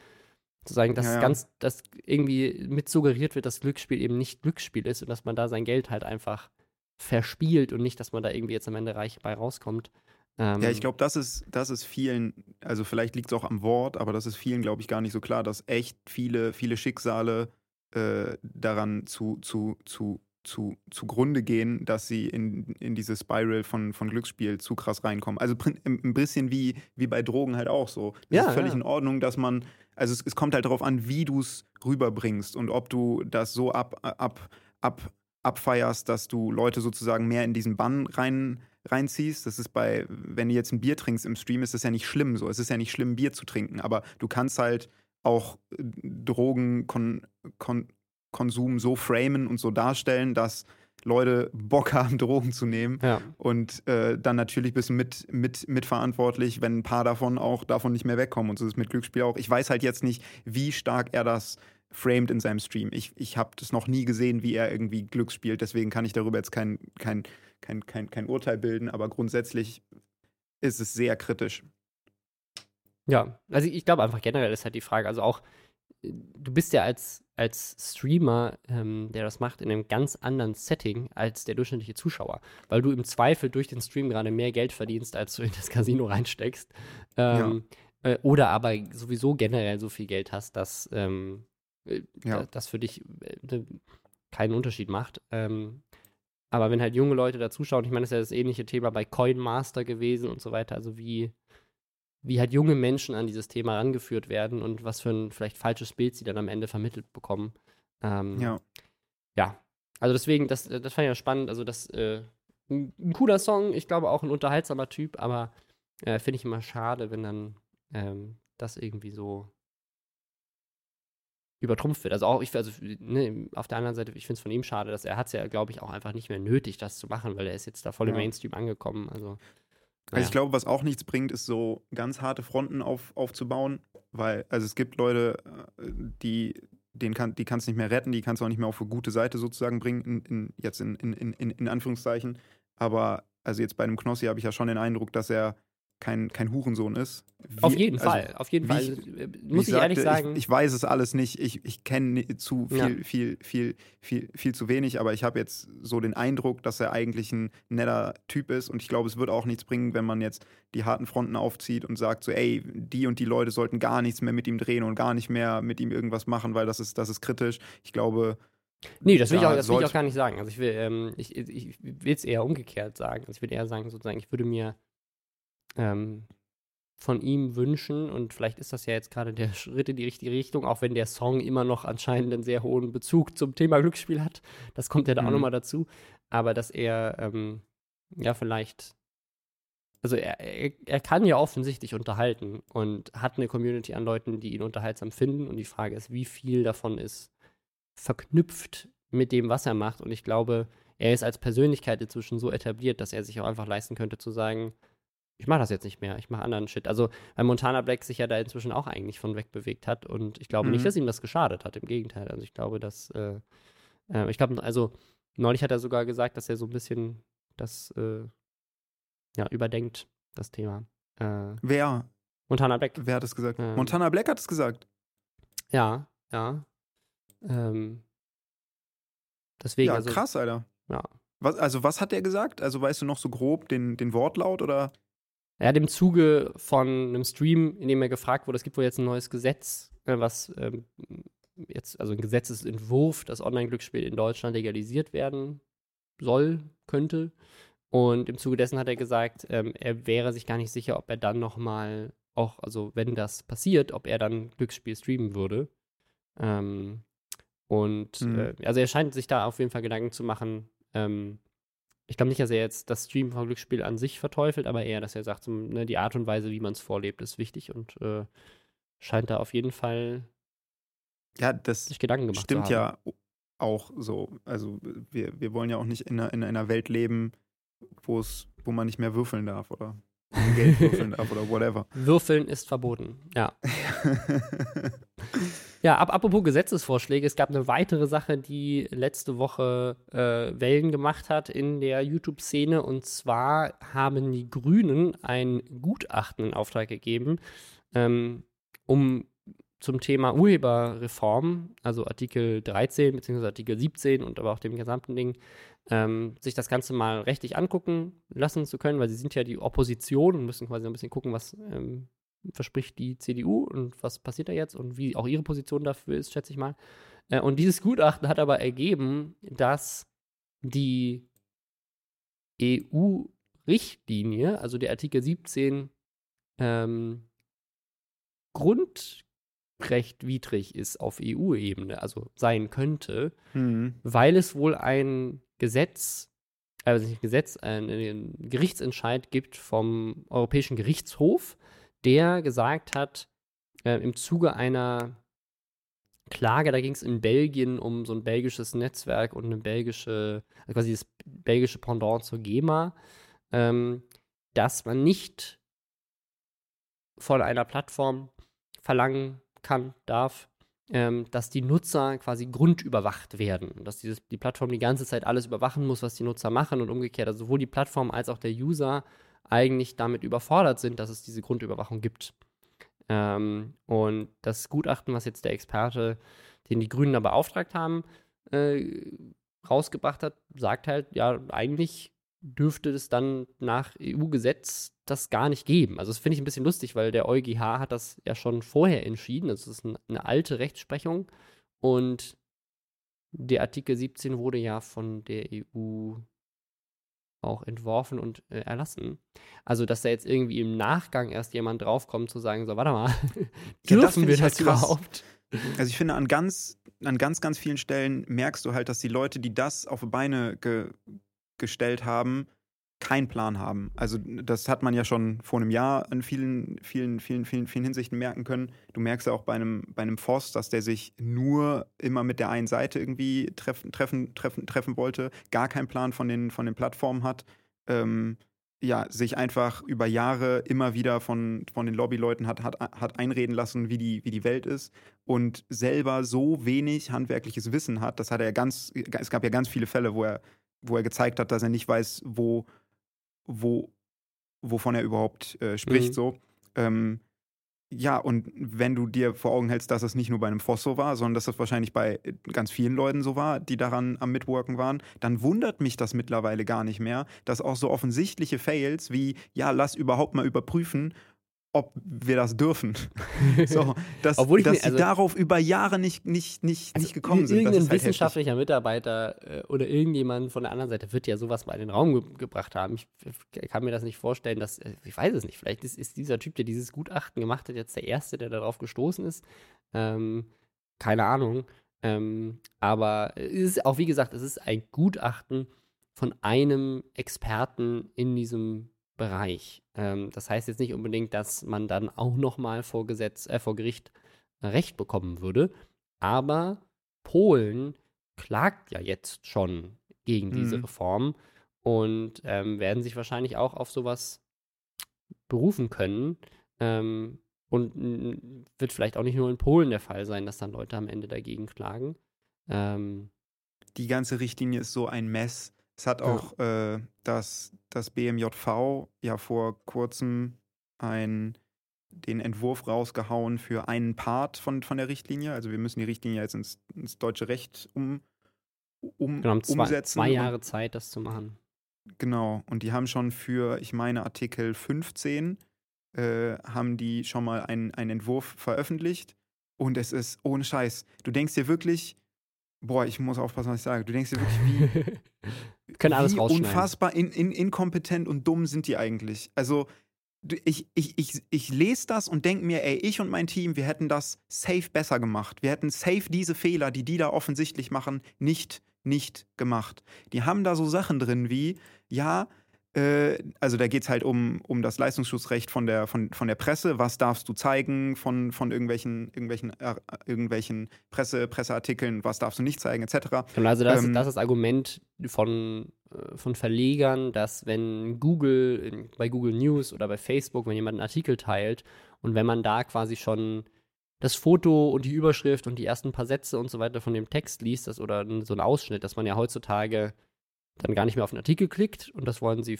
sozusagen, dass ja, ja. ganz, dass irgendwie mit suggeriert wird, dass Glücksspiel eben nicht Glücksspiel ist und dass man da sein Geld halt einfach verspielt und nicht, dass man da irgendwie jetzt am Ende reich bei rauskommt. Ähm, ja, ich glaube, das ist, das ist vielen, also vielleicht liegt es auch am Wort, aber das ist vielen, glaube ich, gar nicht so klar, dass echt viele, viele Schicksale äh, daran zu, zu, zu zu, zugrunde gehen, dass sie in, in diese Spiral von, von Glücksspiel zu krass reinkommen. Also ein bisschen wie, wie bei Drogen halt auch so. Das ja, ist völlig ja. in Ordnung, dass man, also es, es kommt halt darauf an, wie du es rüberbringst und ob du das so ab, ab, ab, abfeierst, dass du Leute sozusagen mehr in diesen Bann rein, reinziehst. Das ist bei, wenn du jetzt ein Bier trinkst im Stream, ist das ja nicht schlimm so. Es ist ja nicht schlimm, Bier zu trinken, aber du kannst halt auch Drogen kon, kon, Konsum so framen und so darstellen, dass Leute Bock haben, Drogen zu nehmen. Ja. Und äh, dann natürlich bist du mit, mit, mitverantwortlich, wenn ein paar davon auch davon nicht mehr wegkommen. Und so ist es mit Glücksspiel auch. Ich weiß halt jetzt nicht, wie stark er das framed in seinem Stream. Ich, ich habe das noch nie gesehen, wie er irgendwie Glück spielt. Deswegen kann ich darüber jetzt kein, kein, kein, kein, kein Urteil bilden. Aber grundsätzlich ist es sehr kritisch. Ja, also ich glaube einfach generell ist halt die Frage, also auch, du bist ja als, als Streamer, ähm, der das macht, in einem ganz anderen Setting als der durchschnittliche Zuschauer, weil du im Zweifel durch den Stream gerade mehr Geld verdienst, als du in das Casino reinsteckst. Ähm, ja. äh, oder aber sowieso generell so viel Geld hast, dass ähm, äh, ja. das für dich äh, keinen Unterschied macht. Ähm, aber wenn halt junge Leute da zuschauen, ich meine, das ist ja das ähnliche Thema bei Coin Master gewesen und so weiter, also wie wie halt junge Menschen an dieses Thema rangeführt werden und was für ein vielleicht falsches Bild sie dann am Ende vermittelt bekommen. Ähm, ja. Ja. Also deswegen, das, das fand ich ja spannend. Also das äh, ein, ein, cooler Song, ich glaube auch ein unterhaltsamer Typ, aber äh, finde ich immer schade, wenn dann ähm, das irgendwie so übertrumpft wird. Also auch ich, also ne, auf der anderen Seite, ich finde es von ihm schade, dass er hat es ja, glaube ich, auch einfach nicht mehr nötig, das zu machen, weil er ist jetzt da voll ja. im Mainstream angekommen. Also also ja. ich glaube, was auch nichts bringt, ist so ganz harte Fronten auf, aufzubauen, weil, also es gibt Leute, äh, die, den kann, die kannst du nicht mehr retten, die kannst du auch nicht mehr auf eine gute Seite sozusagen bringen, in, in, jetzt in, in, in, in Anführungszeichen. Aber also jetzt bei einem Knossi habe ich ja schon den Eindruck, dass er kein, kein Hurensohn ist. Wie, auf jeden also, Fall, auf jeden Fall. Ich, also, äh, muss ich, sagte, ehrlich sagen. Ich, ich, weiß es alles nicht. Ich, ich kenne zu viel, ja. viel, viel, viel, viel zu wenig, aber ich habe jetzt so den Eindruck, dass er eigentlich ein netter Typ ist und ich glaube, es wird auch nichts bringen, wenn man jetzt die harten Fronten aufzieht und sagt so, ey, die und die Leute sollten gar nichts mehr mit ihm drehen und gar nicht mehr mit ihm irgendwas machen, weil das ist, das ist kritisch. Ich glaube, Nee, das will, da ich, auch, das will ich auch gar nicht sagen. Also ich will ähm, ich, ich will es eher umgekehrt sagen. Also ich würde eher sagen, sozusagen, ich würde mir ähm, von ihm wünschen. Und vielleicht ist das ja jetzt gerade der Schritt in die richtige Richtung, auch wenn der Song immer noch anscheinend einen sehr hohen Bezug zum Thema Glücksspiel hat. Das kommt ja da mhm. auch nochmal dazu. Aber dass er ähm, ja vielleicht. Also er, er, er, kann ja offensichtlich unterhalten und hat eine Community an Leuten, die ihn unterhaltsam finden. Und die Frage ist, wie viel davon ist verknüpft mit dem, was er macht. Und ich glaube, er ist als Persönlichkeit inzwischen so etabliert, dass er sich auch einfach leisten könnte zu sagen, ich mache das jetzt nicht mehr, ich mache anderen Shit. Also, weil Montana Black sich ja da inzwischen auch eigentlich von weg bewegt hat und ich glaube mhm. nicht, dass ihm das geschadet hat, im Gegenteil. Also, ich glaube, dass, äh, äh, ich glaube, also, neulich hat er sogar gesagt, dass er so ein bisschen das, äh, ja, überdenkt, das Thema. Äh, Wer? Montana Black. Wer hat es gesagt? Ähm, Montana Black hat es gesagt. Ja, ja. Ähm, deswegen. Ja, also, krass, Alter. Ja. Was, also, was hat er gesagt? Also, weißt du noch so grob den, den Wortlaut oder? Er hat im Zuge von einem Stream, in dem er gefragt wurde, es gibt wohl jetzt ein neues Gesetz, äh, was ähm, jetzt, also ein Gesetzesentwurf, dass Online-Glücksspiel in Deutschland legalisiert werden soll, könnte. Und im Zuge dessen hat er gesagt, ähm, er wäre sich gar nicht sicher, ob er dann nochmal, auch, also wenn das passiert, ob er dann Glücksspiel streamen würde. Ähm, und mhm. äh, also er scheint sich da auf jeden Fall Gedanken zu machen, ähm, ich glaube nicht, dass er jetzt das Stream von Glücksspiel an sich verteufelt, aber eher, dass er sagt, ne, die Art und Weise, wie man es vorlebt, ist wichtig und äh, scheint da auf jeden Fall ja, das sich Gedanken gemacht stimmt zu haben. ja auch so. Also wir, wir wollen ja auch nicht in einer, in einer Welt leben, wo wo man nicht mehr würfeln darf, oder? Geld würfeln darf oder whatever. Würfeln ist verboten, ja. ja, ab, apropos Gesetzesvorschläge, es gab eine weitere Sache, die letzte Woche äh, Wellen gemacht hat in der YouTube-Szene. Und zwar haben die Grünen ein Gutachten in Auftrag gegeben, ähm, um zum Thema Urheberreform, also Artikel 13 bzw. Artikel 17 und aber auch dem gesamten Ding, ähm, sich das Ganze mal rechtlich angucken lassen zu können, weil sie sind ja die Opposition und müssen quasi ein bisschen gucken, was ähm, verspricht die CDU und was passiert da jetzt und wie auch ihre Position dafür ist, schätze ich mal. Äh, und dieses Gutachten hat aber ergeben, dass die EU-Richtlinie, also der Artikel 17, ähm, grundrechtwidrig ist auf EU-Ebene, also sein könnte, mhm. weil es wohl ein Gesetz, also nicht Gesetz, einen Gerichtsentscheid gibt vom Europäischen Gerichtshof, der gesagt hat, äh, im Zuge einer Klage, da ging es in Belgien um so ein belgisches Netzwerk und eine belgische, also quasi das belgische Pendant zur GEMA, ähm, dass man nicht von einer Plattform verlangen kann, darf, ähm, dass die Nutzer quasi grundüberwacht werden. Dass dieses, die Plattform die ganze Zeit alles überwachen muss, was die Nutzer machen und umgekehrt. Also sowohl die Plattform als auch der User eigentlich damit überfordert sind, dass es diese Grundüberwachung gibt. Ähm, und das Gutachten, was jetzt der Experte, den die Grünen da beauftragt haben, äh, rausgebracht hat, sagt halt, ja, eigentlich dürfte es dann nach EU-Gesetz das gar nicht geben. Also das finde ich ein bisschen lustig, weil der EuGH hat das ja schon vorher entschieden. Das ist ein, eine alte Rechtsprechung und der Artikel 17 wurde ja von der EU auch entworfen und äh, erlassen. Also, dass da jetzt irgendwie im Nachgang erst jemand draufkommt zu sagen, so, warte mal, ja, dürfen das wir das halt überhaupt? Also ich finde, an ganz, an ganz, ganz vielen Stellen merkst du halt, dass die Leute, die das auf Beine ge gestellt haben, keinen Plan haben. Also das hat man ja schon vor einem Jahr in vielen, vielen, vielen, vielen, vielen Hinsichten merken können. Du merkst ja auch bei einem, bei einem Voss, dass der sich nur immer mit der einen Seite irgendwie treffen, treffen, treffen, treffen wollte, gar keinen Plan von den, von den Plattformen hat. Ähm, ja, sich einfach über Jahre immer wieder von, von den Lobbyleuten hat, hat, hat einreden lassen, wie die, wie die Welt ist und selber so wenig handwerkliches Wissen hat. Das hat er ganz, es gab ja ganz viele Fälle, wo er, wo er gezeigt hat, dass er nicht weiß, wo, wo, wovon er überhaupt äh, spricht. Mhm. So. Ähm, ja, und wenn du dir vor Augen hältst, dass es nicht nur bei einem Voss so war, sondern dass das wahrscheinlich bei äh, ganz vielen Leuten so war, die daran am Mitworken waren, dann wundert mich das mittlerweile gar nicht mehr, dass auch so offensichtliche Fails wie, ja, lass überhaupt mal überprüfen, ob wir das dürfen. so, dass, Obwohl dass mir, also, sie darauf über Jahre nicht, nicht, nicht, also nicht gekommen sind. Irgendein halt wissenschaftlicher heftig. Mitarbeiter äh, oder irgendjemand von der anderen Seite wird ja sowas mal in den Raum ge gebracht haben. Ich, ich, kann mir das nicht vorstellen, dass, äh, ich weiß es nicht, vielleicht ist, ist, dieser Typ, der dieses Gutachten gemacht hat, jetzt der Erste, der darauf gestoßen ist. Ähm, keine Ahnung. Ähm, aber es ist auch, wie gesagt, es ist ein Gutachten von einem Experten in diesem Bereich. Ähm, das heißt jetzt nicht unbedingt, dass man dann auch nochmal vor Gesetz, äh, vor Gericht Recht bekommen würde, aber Polen klagt ja jetzt schon gegen diese mhm. Reform und ähm, werden sich wahrscheinlich auch auf sowas berufen können. Ähm, und wird vielleicht auch nicht nur in Polen der Fall sein, dass dann Leute am Ende dagegen klagen. Ähm, die ganze Richtlinie ist so ein Mess. Es hat auch ja. äh, das, das BMJV ja vor kurzem ein, den Entwurf rausgehauen für einen Part von, von der Richtlinie. Also wir müssen die Richtlinie jetzt ins, ins deutsche Recht um, um, genau, zwei, umsetzen. Zwei Jahre Zeit, das zu machen. Genau, und die haben schon für, ich meine, Artikel 15 äh, haben die schon mal einen, einen Entwurf veröffentlicht. Und es ist ohne Scheiß. Du denkst dir wirklich, boah, ich muss aufpassen, was ich sage. Du denkst dir wirklich, wie, Können alles wie unfassbar in, in, inkompetent und dumm sind die eigentlich. Also, ich, ich, ich, ich lese das und denke mir, ey, ich und mein Team, wir hätten das safe besser gemacht. Wir hätten safe diese Fehler, die die da offensichtlich machen, nicht, nicht gemacht. Die haben da so Sachen drin wie, ja, also da geht es halt um, um das Leistungsschutzrecht von der, von, von der Presse. Was darfst du zeigen von, von irgendwelchen, irgendwelchen, äh, irgendwelchen Presse, Presseartikeln, was darfst du nicht zeigen, etc. Genau, also das, ähm, das ist das Argument von, äh, von Verlegern, dass wenn Google, bei Google News oder bei Facebook, wenn jemand einen Artikel teilt und wenn man da quasi schon das Foto und die Überschrift und die ersten paar Sätze und so weiter von dem Text liest, das, oder so ein Ausschnitt, dass man ja heutzutage dann gar nicht mehr auf den Artikel klickt und das wollen sie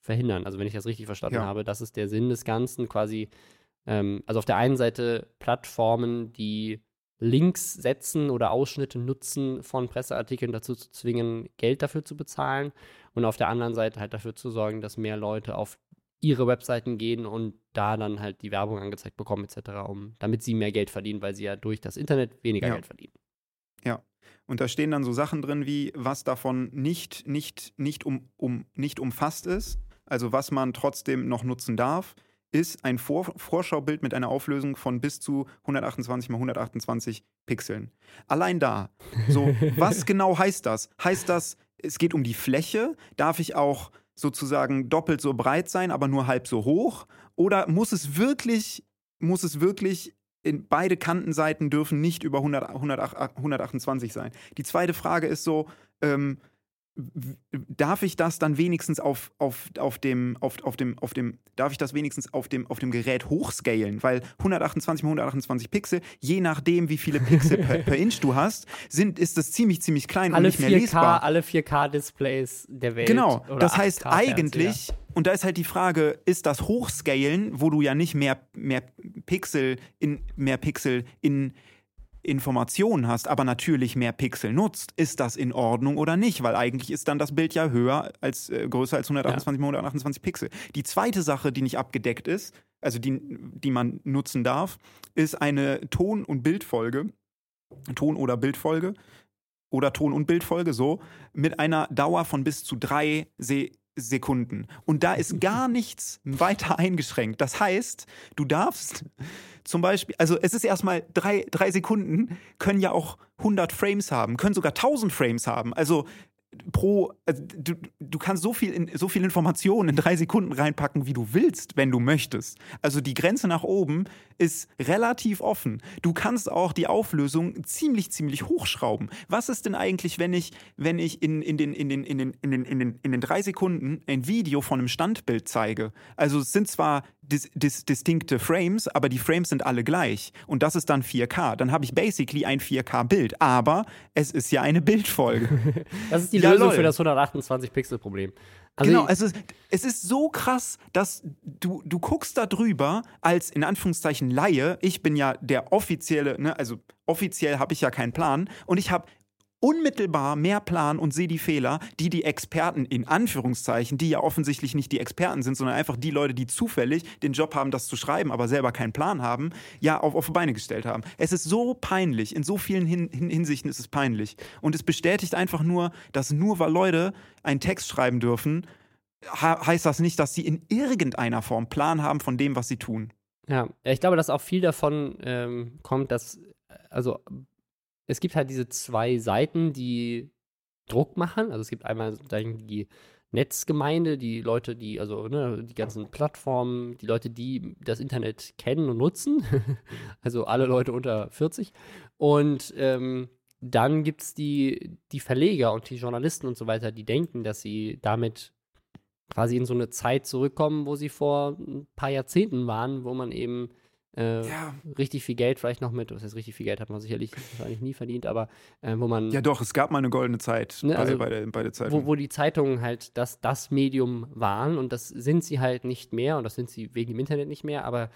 verhindern. Also wenn ich das richtig verstanden ja. habe, das ist der Sinn des Ganzen quasi. Ähm, also auf der einen Seite Plattformen, die Links setzen oder Ausschnitte nutzen von Presseartikeln dazu zu zwingen, Geld dafür zu bezahlen und auf der anderen Seite halt dafür zu sorgen, dass mehr Leute auf ihre Webseiten gehen und da dann halt die Werbung angezeigt bekommen etc., um, damit sie mehr Geld verdienen, weil sie ja durch das Internet weniger ja. Geld verdienen. Und da stehen dann so Sachen drin wie, was davon nicht, nicht, nicht, um, um, nicht umfasst ist, also was man trotzdem noch nutzen darf, ist ein Vor Vorschaubild mit einer Auflösung von bis zu 128 mal 128 Pixeln. Allein da. So, was genau heißt das? Heißt das, es geht um die Fläche? Darf ich auch sozusagen doppelt so breit sein, aber nur halb so hoch? Oder muss es wirklich, muss es wirklich in beide Kantenseiten dürfen nicht über 100, 100, 128 sein. Die zweite Frage ist so, ähm, darf ich das dann wenigstens auf, auf, auf, dem, auf, auf, dem, auf dem, darf ich das wenigstens auf dem, auf dem Gerät hochscalen? Weil 128 mal 128 Pixel, je nachdem, wie viele Pixel per, per, Inch du hast, sind, ist das ziemlich, ziemlich klein alle und nicht mehr 4K, lesbar. Alle 4K-Displays der Welt. Genau, das heißt eigentlich, und da ist halt die Frage, ist das Hochscalen, wo du ja nicht mehr, mehr Pixel in mehr Pixel in Informationen hast, aber natürlich mehr Pixel nutzt, ist das in Ordnung oder nicht? Weil eigentlich ist dann das Bild ja höher als äh, größer als 128 ja. 128 Pixel. Die zweite Sache, die nicht abgedeckt ist, also die, die man nutzen darf, ist eine Ton- und Bildfolge, Ton- oder Bildfolge oder Ton- und Bildfolge so, mit einer Dauer von bis zu drei Se Sekunden. Und da ist gar nichts weiter eingeschränkt. Das heißt, du darfst zum Beispiel, also es ist erstmal drei, drei Sekunden, können ja auch 100 Frames haben, können sogar 1000 Frames haben. Also pro, also du, du kannst so viel, in, so viel Informationen in drei Sekunden reinpacken, wie du willst, wenn du möchtest. Also die Grenze nach oben ist relativ offen. Du kannst auch die Auflösung ziemlich, ziemlich hochschrauben. Was ist denn eigentlich, wenn ich, wenn ich in, in, den, in, den, in, den, in, den, in, den, in den drei Sekunden ein Video von einem Standbild zeige? Also es sind zwar dis, dis, distinkte Frames, aber die Frames sind alle gleich. Und das ist dann 4K. Dann habe ich basically ein 4K-Bild. Aber es ist ja eine Bildfolge. das ist die ja, Lösung lol. für das 128-Pixel-Problem. Also genau, also es ist so krass, dass du, du guckst da drüber als in Anführungszeichen Laie. Ich bin ja der offizielle, ne, also offiziell habe ich ja keinen Plan und ich habe unmittelbar mehr Plan und sehe die Fehler, die die Experten in Anführungszeichen, die ja offensichtlich nicht die Experten sind, sondern einfach die Leute, die zufällig den Job haben, das zu schreiben, aber selber keinen Plan haben, ja auf, auf Beine gestellt haben. Es ist so peinlich, in so vielen Hin Hin Hinsichten ist es peinlich. Und es bestätigt einfach nur, dass nur weil Leute einen Text schreiben dürfen, heißt das nicht, dass sie in irgendeiner Form Plan haben von dem, was sie tun. Ja, ich glaube, dass auch viel davon ähm, kommt, dass also es gibt halt diese zwei Seiten, die Druck machen. Also es gibt einmal die Netzgemeinde, die Leute, die, also ne, die ganzen Plattformen, die Leute, die das Internet kennen und nutzen. also alle Leute unter 40. Und ähm, dann gibt es die, die Verleger und die Journalisten und so weiter, die denken, dass sie damit quasi in so eine Zeit zurückkommen, wo sie vor ein paar Jahrzehnten waren, wo man eben äh, ja. richtig viel Geld vielleicht noch mit, was heißt richtig viel Geld hat man sicherlich wahrscheinlich nie verdient, aber äh, wo man. Ja, doch, es gab mal eine goldene Zeit ne, also, bei, der, bei der Zeitung. Wo, wo die Zeitungen halt das, das Medium waren und das sind sie halt nicht mehr und das sind sie wegen dem Internet nicht mehr, aber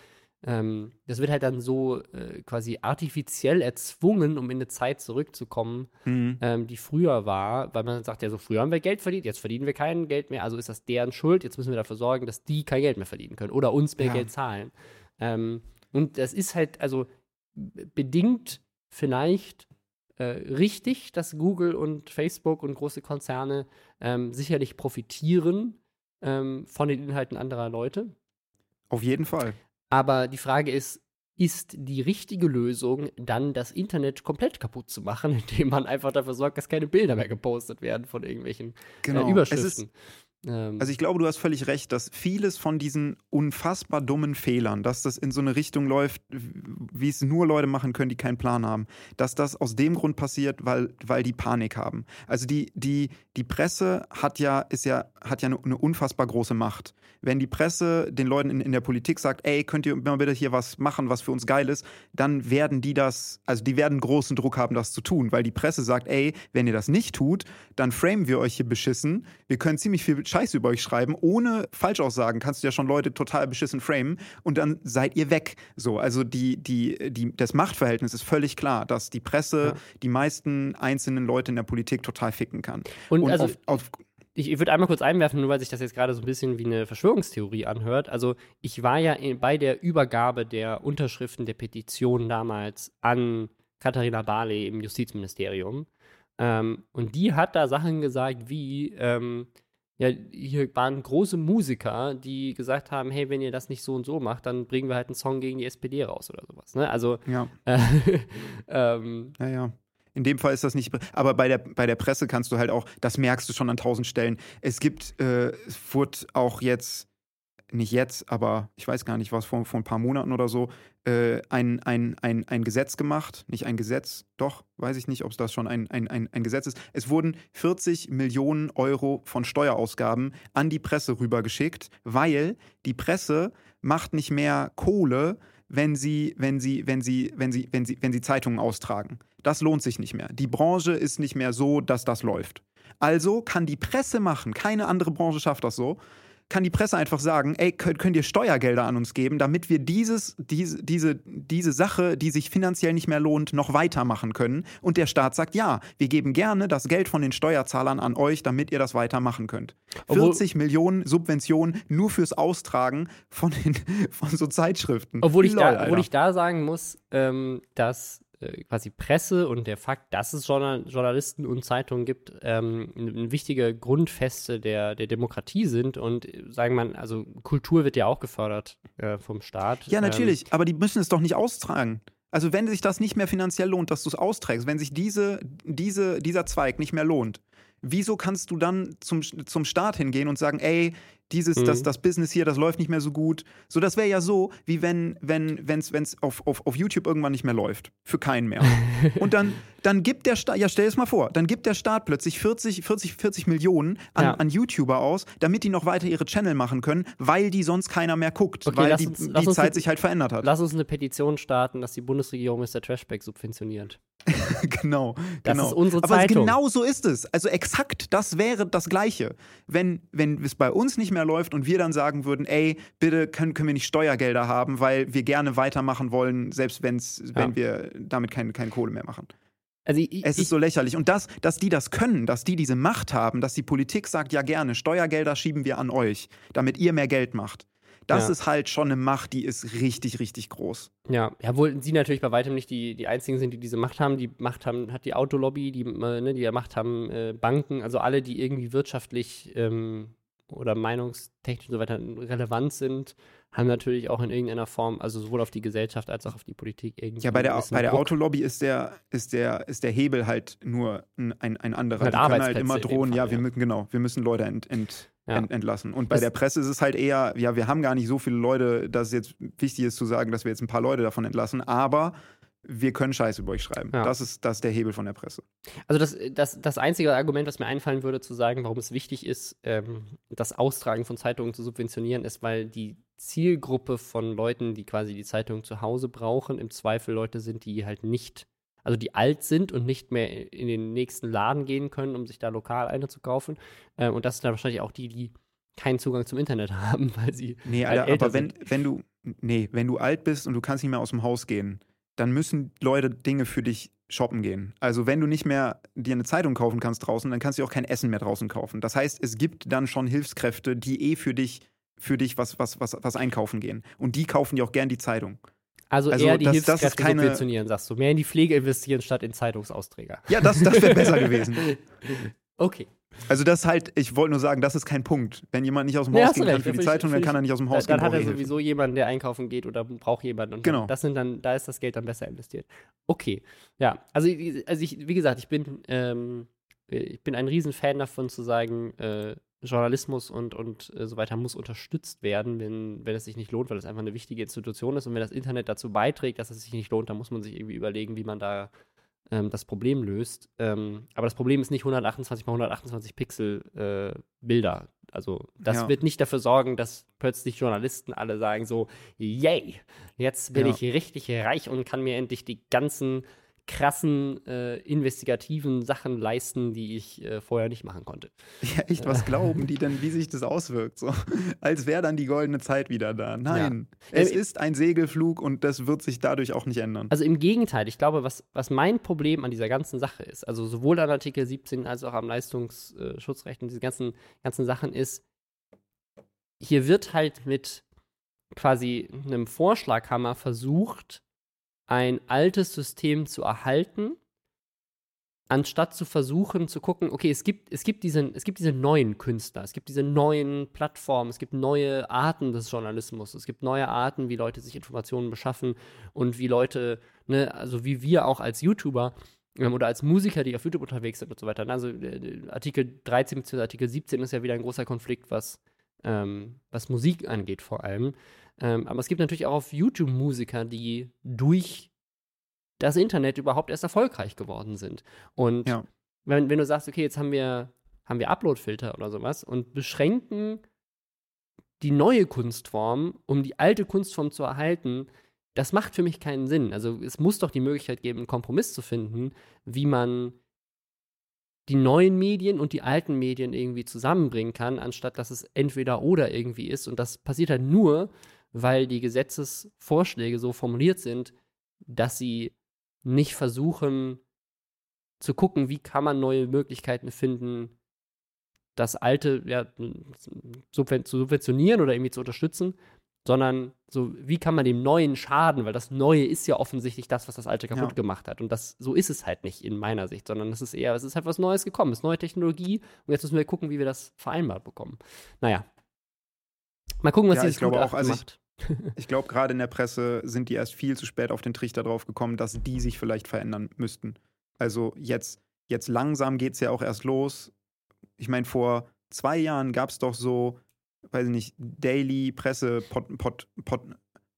ähm, das wird halt dann so äh, quasi artifiziell erzwungen, um in eine Zeit zurückzukommen, mhm. ähm, die früher war, weil man sagt, ja, so früher haben wir Geld verdient, jetzt verdienen wir kein Geld mehr, also ist das deren Schuld, jetzt müssen wir dafür sorgen, dass die kein Geld mehr verdienen können oder uns mehr ja. Geld zahlen. Ähm, und das ist halt, also bedingt vielleicht äh, richtig, dass Google und Facebook und große Konzerne ähm, sicherlich profitieren ähm, von den Inhalten anderer Leute. Auf jeden Fall. Aber die Frage ist, ist die richtige Lösung, dann das Internet komplett kaputt zu machen, indem man einfach dafür sorgt, dass keine Bilder mehr gepostet werden von irgendwelchen äh, genau. äh, Überschriften. Ähm. Also ich glaube, du hast völlig recht, dass vieles von diesen unfassbar dummen Fehlern, dass das in so eine Richtung läuft, wie es nur Leute machen können, die keinen Plan haben, dass das aus dem Grund passiert, weil, weil die Panik haben. Also die, die, die Presse hat ja, ist ja, hat ja eine, eine unfassbar große Macht. Wenn die Presse den Leuten in, in der Politik sagt, ey, könnt ihr mal bitte hier was machen, was für uns geil ist, dann werden die das, also die werden großen Druck haben, das zu tun, weil die Presse sagt, ey, wenn ihr das nicht tut, dann framen wir euch hier beschissen. Wir können ziemlich viel Scheiße über euch schreiben, ohne Falschaussagen kannst du ja schon Leute total beschissen framen und dann seid ihr weg. So, also die, die, die, das Machtverhältnis ist völlig klar, dass die Presse ja. die meisten einzelnen Leute in der Politik total ficken kann. Und, und also, auf, auf ich, ich würde einmal kurz einwerfen, nur weil sich das jetzt gerade so ein bisschen wie eine Verschwörungstheorie anhört. Also ich war ja in, bei der Übergabe der Unterschriften der Petition damals an Katharina Barley im Justizministerium. Ähm, und die hat da Sachen gesagt wie, ähm, ja, hier waren große Musiker, die gesagt haben, hey, wenn ihr das nicht so und so macht, dann bringen wir halt einen Song gegen die SPD raus oder sowas. Ne? Also ja. Äh, ähm, ja, ja. In dem Fall ist das nicht, aber bei der, bei der Presse kannst du halt auch, das merkst du schon an tausend Stellen. Es gibt, äh, es wurde auch jetzt nicht jetzt, aber ich weiß gar nicht, was vor, vor ein paar Monaten oder so, äh, ein, ein, ein, ein Gesetz gemacht. Nicht ein Gesetz, doch, weiß ich nicht, ob es das schon ein, ein, ein, ein Gesetz ist. Es wurden 40 Millionen Euro von Steuerausgaben an die Presse rübergeschickt, weil die Presse macht nicht mehr Kohle, wenn sie, wenn sie, wenn sie, wenn sie, wenn sie, wenn sie Zeitungen austragen. Das lohnt sich nicht mehr. Die Branche ist nicht mehr so, dass das läuft. Also kann die Presse machen, keine andere Branche schafft das so, kann die Presse einfach sagen, ey, könnt, könnt ihr Steuergelder an uns geben, damit wir dieses, diese, diese, diese Sache, die sich finanziell nicht mehr lohnt, noch weitermachen können. Und der Staat sagt, ja, wir geben gerne das Geld von den Steuerzahlern an euch, damit ihr das weitermachen könnt. Obwohl- 40 Millionen Subventionen nur fürs Austragen von, den, von so Zeitschriften. Obwohl ich, Lol, da, obwohl ich da sagen muss, ähm, dass quasi Presse und der Fakt, dass es Journal Journalisten und Zeitungen gibt, ähm, eine wichtige Grundfeste der, der Demokratie sind. Und äh, sagen wir mal, also Kultur wird ja auch gefördert äh, vom Staat. Ja, Ähm, natürlich, aber die müssen es doch nicht austragen. Also wenn sich das nicht mehr finanziell lohnt, dass du es austrägst, wenn sich diese, diese, dieser Zweig nicht mehr lohnt, wieso kannst du dann zum, zum Staat hingehen und sagen, ey, dieses, Mhm. das, das Business hier, das läuft nicht mehr so gut. So, das wäre ja so, wie wenn wenn wenn's, wenn's auf, auf, auf YouTube irgendwann nicht mehr läuft. Für keinen mehr. und dann, dann gibt der Staat, ja stell es mal vor, dann gibt der Staat plötzlich 40, 40, 40 Millionen an, Ja. an YouTuber aus, damit die noch weiter ihre Channel machen können, weil die sonst keiner mehr guckt, Okay, weil die, uns- die Zeit mit- sich halt verändert hat. Lass uns eine Petition starten, dass die Bundesregierung Mr. Trashback subventioniert. genau, Das genau. ist unsere Aber Zeitung. genau so ist es. Also exakt das wäre das Gleiche. Wenn, wenn es bei uns nicht mehr läuft und wir dann sagen würden, ey, bitte können, können wir nicht Steuergelder haben, weil wir gerne weitermachen wollen, selbst wenn's, wenn wir damit keine, keine Kohle mehr machen. Also ich, Es ich, ist so lächerlich. Und das, dass die das können, dass die diese Macht haben, dass die Politik sagt, ja gerne, Steuergelder schieben wir an euch, damit ihr mehr Geld macht. Das Ja. ist halt schon eine Macht, die ist richtig, richtig groß. Ja, ja, obwohl sie natürlich bei weitem nicht die, die einzigen sind, die diese Macht haben. Die Macht haben, hat die Autolobby, die, äh, ne, die Macht haben äh, Banken, also alle, die irgendwie wirtschaftlich ähm, oder meinungstechnisch und so weiter relevant sind, haben natürlich auch in irgendeiner Form, also sowohl auf die Gesellschaft als auch auf die Politik irgendwie. Ja, bei der, bei der Druck. Autolobby ist der, ist, der, ist der Hebel halt nur ein, ein, anderer. Halt die können halt immer drohen, Fall, ja, wir ja. müssen, genau, wir müssen Leute ent, ent, Ja. ent, entlassen. Und bei Das- der Presse ist es halt eher, ja, wir haben gar nicht so viele Leute, dass es jetzt wichtig ist zu sagen, dass wir jetzt ein paar Leute davon entlassen, aber wir können Scheiß über euch schreiben. Ja. Das, ist, das ist der Hebel von der Presse. Also das, das, das einzige Argument, was mir einfallen würde, zu sagen, warum es wichtig ist, ähm, das Austragen von Zeitungen zu subventionieren, ist, weil die Zielgruppe von Leuten, die quasi die Zeitung zu Hause brauchen, im Zweifel Leute sind, die halt nicht, also die alt sind und nicht mehr in den nächsten Laden gehen können, um sich da lokal eine zu kaufen. Ähm, und das sind dann wahrscheinlich auch die, die keinen Zugang zum Internet haben, weil sie Nee, halt Alter, älter aber wenn, sind. wenn du, nee, wenn du alt bist und du kannst nicht mehr aus dem Haus gehen, dann müssen Leute Dinge für dich shoppen gehen. Also wenn du nicht mehr dir eine Zeitung kaufen kannst draußen, dann kannst du auch kein Essen mehr draußen kaufen. Das heißt, es gibt dann schon Hilfskräfte, die eh für dich, für dich was, was, was, was einkaufen gehen. Und die kaufen dir auch gern die Zeitung. Also, Also eher die das- das ist Hilfskräfte keine- subventionieren, sagst du. Mehr in die Pflege investieren statt in Zeitungsausträger. Ja, das, das wäre besser gewesen. Okay. Also das halt, ich wollte nur sagen, das ist kein Punkt. Wenn jemand nicht aus dem Ja, Haus du gehen kann für die ich- Zeitung, dann kann er nicht aus dem Haus dann gehen. hat braucht er sowieso jemanden, der einkaufen geht oder braucht jemanden. Und Genau. das sind dann, da ist das Geld dann besser investiert. Okay. Ja, also, also ich, wie gesagt, ich bin, ähm, ich bin ein Riesenfan davon zu sagen, äh, Journalismus und, und äh, so weiter muss unterstützt werden, wenn, wenn es sich nicht lohnt, weil es einfach eine wichtige Institution ist. Und wenn das Internet dazu beiträgt, dass es sich nicht lohnt, dann muss man sich irgendwie überlegen, wie man da ähm, das Problem löst. Ähm, aber das Problem ist nicht 128 mal 128 Pixel äh, Bilder. Also das Ja. wird nicht dafür sorgen, dass plötzlich Journalisten alle sagen so, yay, jetzt bin Ja. ich richtig reich und kann mir endlich die ganzen krassen äh, investigativen Sachen leisten, die ich äh, vorher nicht machen konnte. Ja, echt, was glauben die denn, wie sich das auswirkt? So, als wäre dann die goldene Zeit wieder da. Nein, es Ähm, ist ein Segelflug und das wird sich dadurch auch nicht ändern. Also im Gegenteil, ich glaube, was, was mein Problem an dieser ganzen Sache ist, also sowohl an Artikel 17 als auch am Leistungsschutzrecht und diese ganzen, ganzen Sachen ist, hier wird halt mit quasi einem Vorschlaghammer versucht, ein altes System zu erhalten, anstatt zu versuchen zu gucken, okay, es gibt, es gibt, diese, es gibt diese neuen Künstler, es gibt diese neuen Plattformen, es gibt neue Arten des Journalismus, es gibt neue Arten, wie Leute sich Informationen beschaffen und wie Leute, ne, also wie wir auch als YouTuber ähm, oder als Musiker, die auf YouTube unterwegs sind und so weiter. ne, Also äh, Artikel 13 bzw. Artikel 17 ist ja wieder ein großer Konflikt, was ähm, was Musik angeht vor allem. Ähm, aber es gibt natürlich auch auf YouTube Musiker, die durch das Internet überhaupt erst erfolgreich geworden sind. Und Ja. wenn, wenn du sagst, okay, jetzt haben wir, haben wir Upload-Filter oder sowas und beschränken die neue Kunstform, um die alte Kunstform zu erhalten, das macht für mich keinen Sinn. Also es muss doch die Möglichkeit geben, einen Kompromiss zu finden, wie man die neuen Medien und die alten Medien irgendwie zusammenbringen kann, anstatt dass es entweder oder irgendwie ist. Und das passiert halt nur, weil die Gesetzesvorschläge so formuliert sind, dass sie nicht versuchen zu gucken, wie kann man neue Möglichkeiten finden, das Alte ja, zu subventionieren oder irgendwie zu unterstützen, sondern so, wie kann man dem Neuen schaden, weil das Neue ist ja offensichtlich das, was das Alte kaputt Ja. gemacht hat. Und das, so ist es halt nicht in meiner Sicht, sondern es ist eher, es ist halt was Neues gekommen, es ist neue Technologie und jetzt müssen wir gucken, wie wir das vereinbart bekommen. Naja. Mal gucken, was Ja, dieses ich glaube auch, also macht. Ich glaube, gerade in der Presse sind die erst viel zu spät auf den Trichter drauf gekommen, dass die sich vielleicht verändern müssten. Also jetzt, jetzt langsam geht es ja auch erst los. Ich meine, vor zwei Jahren gab es doch so, weiß ich nicht, Daily Presse -Pod -Pod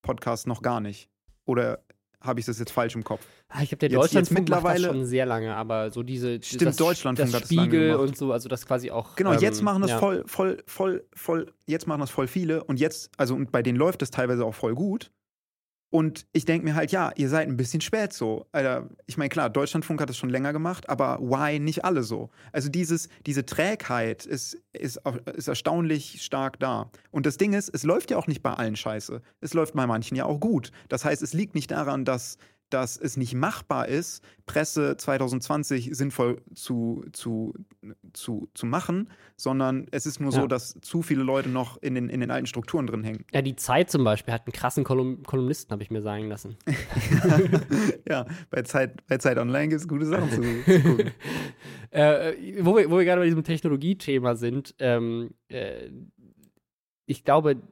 -Pod noch gar nicht. Oder habe ich das jetzt falsch im Kopf? Ah, Ich glaube, der Jetzt- jetzt Deutschlandfunk das mittlerweile- schon sehr lange, aber so diese Stimmt, das, Deutschlandfunk das Spiegel gemacht. und so, also das quasi auch. Genau, jetzt ähm, machen das ja. voll, voll, voll, voll, jetzt machen das voll viele und jetzt, also und bei denen läuft das teilweise auch voll gut. Und ich denke mir halt, ja, ihr seid ein bisschen spät so. Alter, ich meine, klar, Deutschlandfunk hat es schon länger gemacht, aber why nicht alle so? Also dieses, diese Trägheit ist, ist, ist erstaunlich stark da. Und das Ding ist, es läuft ja auch nicht bei allen scheiße. Es läuft bei manchen ja auch gut. Das heißt, es liegt nicht daran, dass, dass es nicht machbar ist, Presse 2020 sinnvoll zu, zu, zu, zu machen, sondern es ist nur Ja. so, dass zu viele Leute noch in den, in den alten Strukturen drin hängen. Ja, die Zeit zum Beispiel hat einen krassen Kolum Kolumnisten, habe ich mir sagen lassen. ja, bei Zeit, bei Zeit Online gibt es gute Sachen zu, zu gucken. äh, wo, wir, wo wir gerade bei diesem Technologiethema sind, ähm, äh, ich glaube,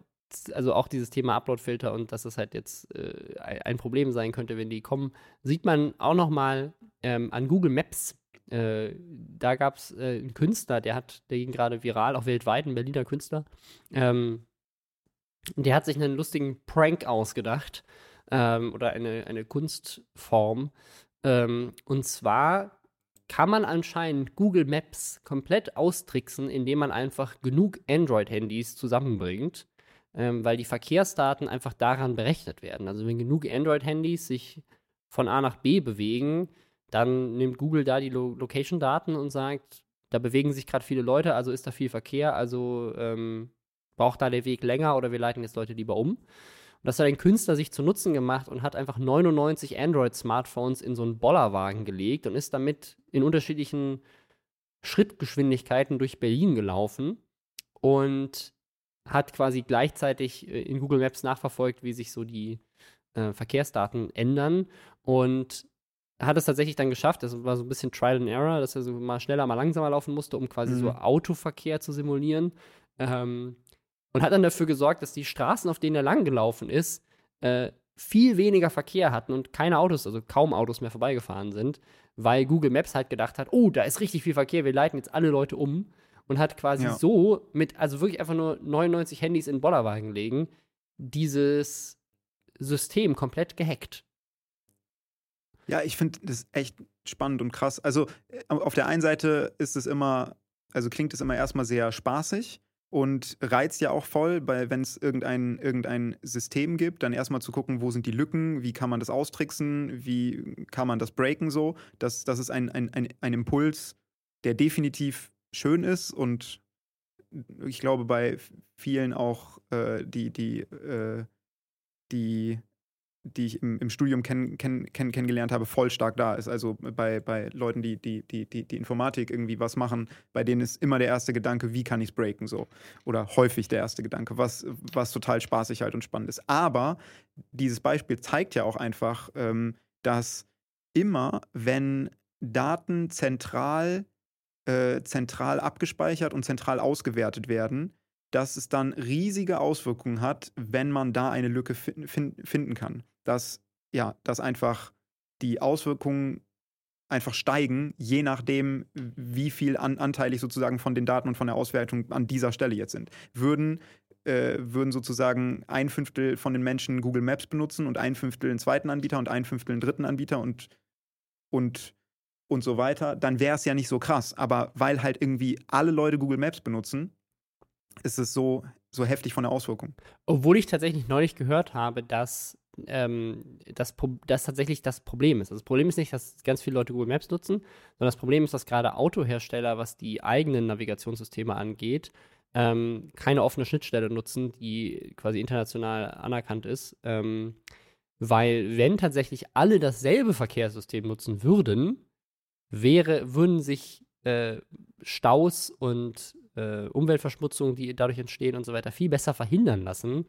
also auch dieses Thema Uploadfilter und dass es halt jetzt äh, ein ein Problem sein könnte, wenn die kommen, sieht man auch noch mal ähm, an Google Maps. Äh, da gab es äh, einen Künstler, der hat, der ging gerade viral, auch weltweit, ein Berliner Künstler. Ähm, der hat sich einen lustigen Prank ausgedacht ähm, oder eine, eine Kunstform. Ähm, und zwar kann man anscheinend Google Maps komplett austricksen, indem man einfach genug Android-Handys zusammenbringt, ähm, weil die Verkehrsdaten einfach daran berechnet werden. Also wenn genug Android-Handys sich von A nach B bewegen, dann nimmt Google da die Lo Location-Daten und sagt, da bewegen sich gerade viele Leute, also ist da viel Verkehr, also ähm, braucht da der Weg länger oder wir leiten jetzt Leute lieber um. Und das hat ein Künstler sich zu Nutzen gemacht und hat einfach 99 Android-Smartphones in so einen Bollerwagen gelegt und ist damit in unterschiedlichen Schrittgeschwindigkeiten durch Berlin gelaufen und hat quasi gleichzeitig äh, in Google Maps nachverfolgt, wie sich so die äh, Verkehrsdaten ändern und hat es tatsächlich dann geschafft, das war so ein bisschen Trial and Error, dass er so mal schneller, mal langsamer laufen musste, um quasi Mhm. so Autoverkehr zu simulieren. Ähm, und hat dann dafür gesorgt, dass die Straßen, auf denen er lang gelaufen ist, äh, viel weniger Verkehr hatten und keine Autos, also kaum Autos mehr vorbeigefahren sind, weil Google Maps halt gedacht hat, oh, da ist richtig viel Verkehr, wir leiten jetzt alle Leute um und hat quasi Ja. so mit, also wirklich einfach nur 99 Handys in den Bollerwagen legen, dieses System komplett gehackt. Ja, ich finde das echt spannend und krass. Also äh, auf der einen Seite ist es immer, also klingt es immer erstmal sehr spaßig und reizt ja auch voll, weil wenn es irgendein, irgendein System gibt, dann erstmal zu gucken, wo sind die Lücken, wie kann man das austricksen, wie kann man das breaken so. Das, das ist ein, ein, ein, ein Impuls, der definitiv schön ist und ich glaube bei vielen auch äh, die, die, äh, die die ich im, im Studium kenn, kenn, kenn, kennengelernt habe, voll stark da ist. Also bei, bei Leuten, die, die, die, die, die Informatik irgendwie was machen, bei denen ist immer der erste Gedanke, wie kann ich es breaken so. Oder häufig der erste Gedanke, was, was total spaßig halt und spannend ist. Aber dieses Beispiel zeigt ja auch einfach, ähm, dass immer, wenn Daten zentral, äh, zentral abgespeichert und zentral ausgewertet werden, dass es dann riesige Auswirkungen hat, wenn man da eine Lücke fin fin finden kann. Dass, ja, dass einfach die Auswirkungen einfach steigen, je nachdem, wie viel an, anteilig sozusagen von den Daten und von der Auswertung an dieser Stelle jetzt sind. Würden, äh, würden sozusagen ein Fünftel von den Menschen Google Maps benutzen und ein Fünftel einen zweiten Anbieter und ein Fünftel einen dritten Anbieter und, und, und so weiter, dann wäre es ja nicht so krass. Aber weil halt irgendwie alle Leute Google Maps benutzen, ist es so, so heftig von der Auswirkung. Obwohl ich tatsächlich neulich gehört habe, dass ähm, das, das tatsächlich das Problem ist. Also das Problem ist nicht, dass ganz viele Leute Google Maps nutzen, sondern das Problem ist, dass gerade Autohersteller, was die eigenen Navigationssysteme angeht, ähm, keine offene Schnittstelle nutzen, die quasi international anerkannt ist. Ähm, weil wenn tatsächlich alle dasselbe Verkehrssystem nutzen würden, wäre, würden sich äh, Staus und äh, Umweltverschmutzung, die dadurch entstehen und so weiter, viel besser verhindern lassen,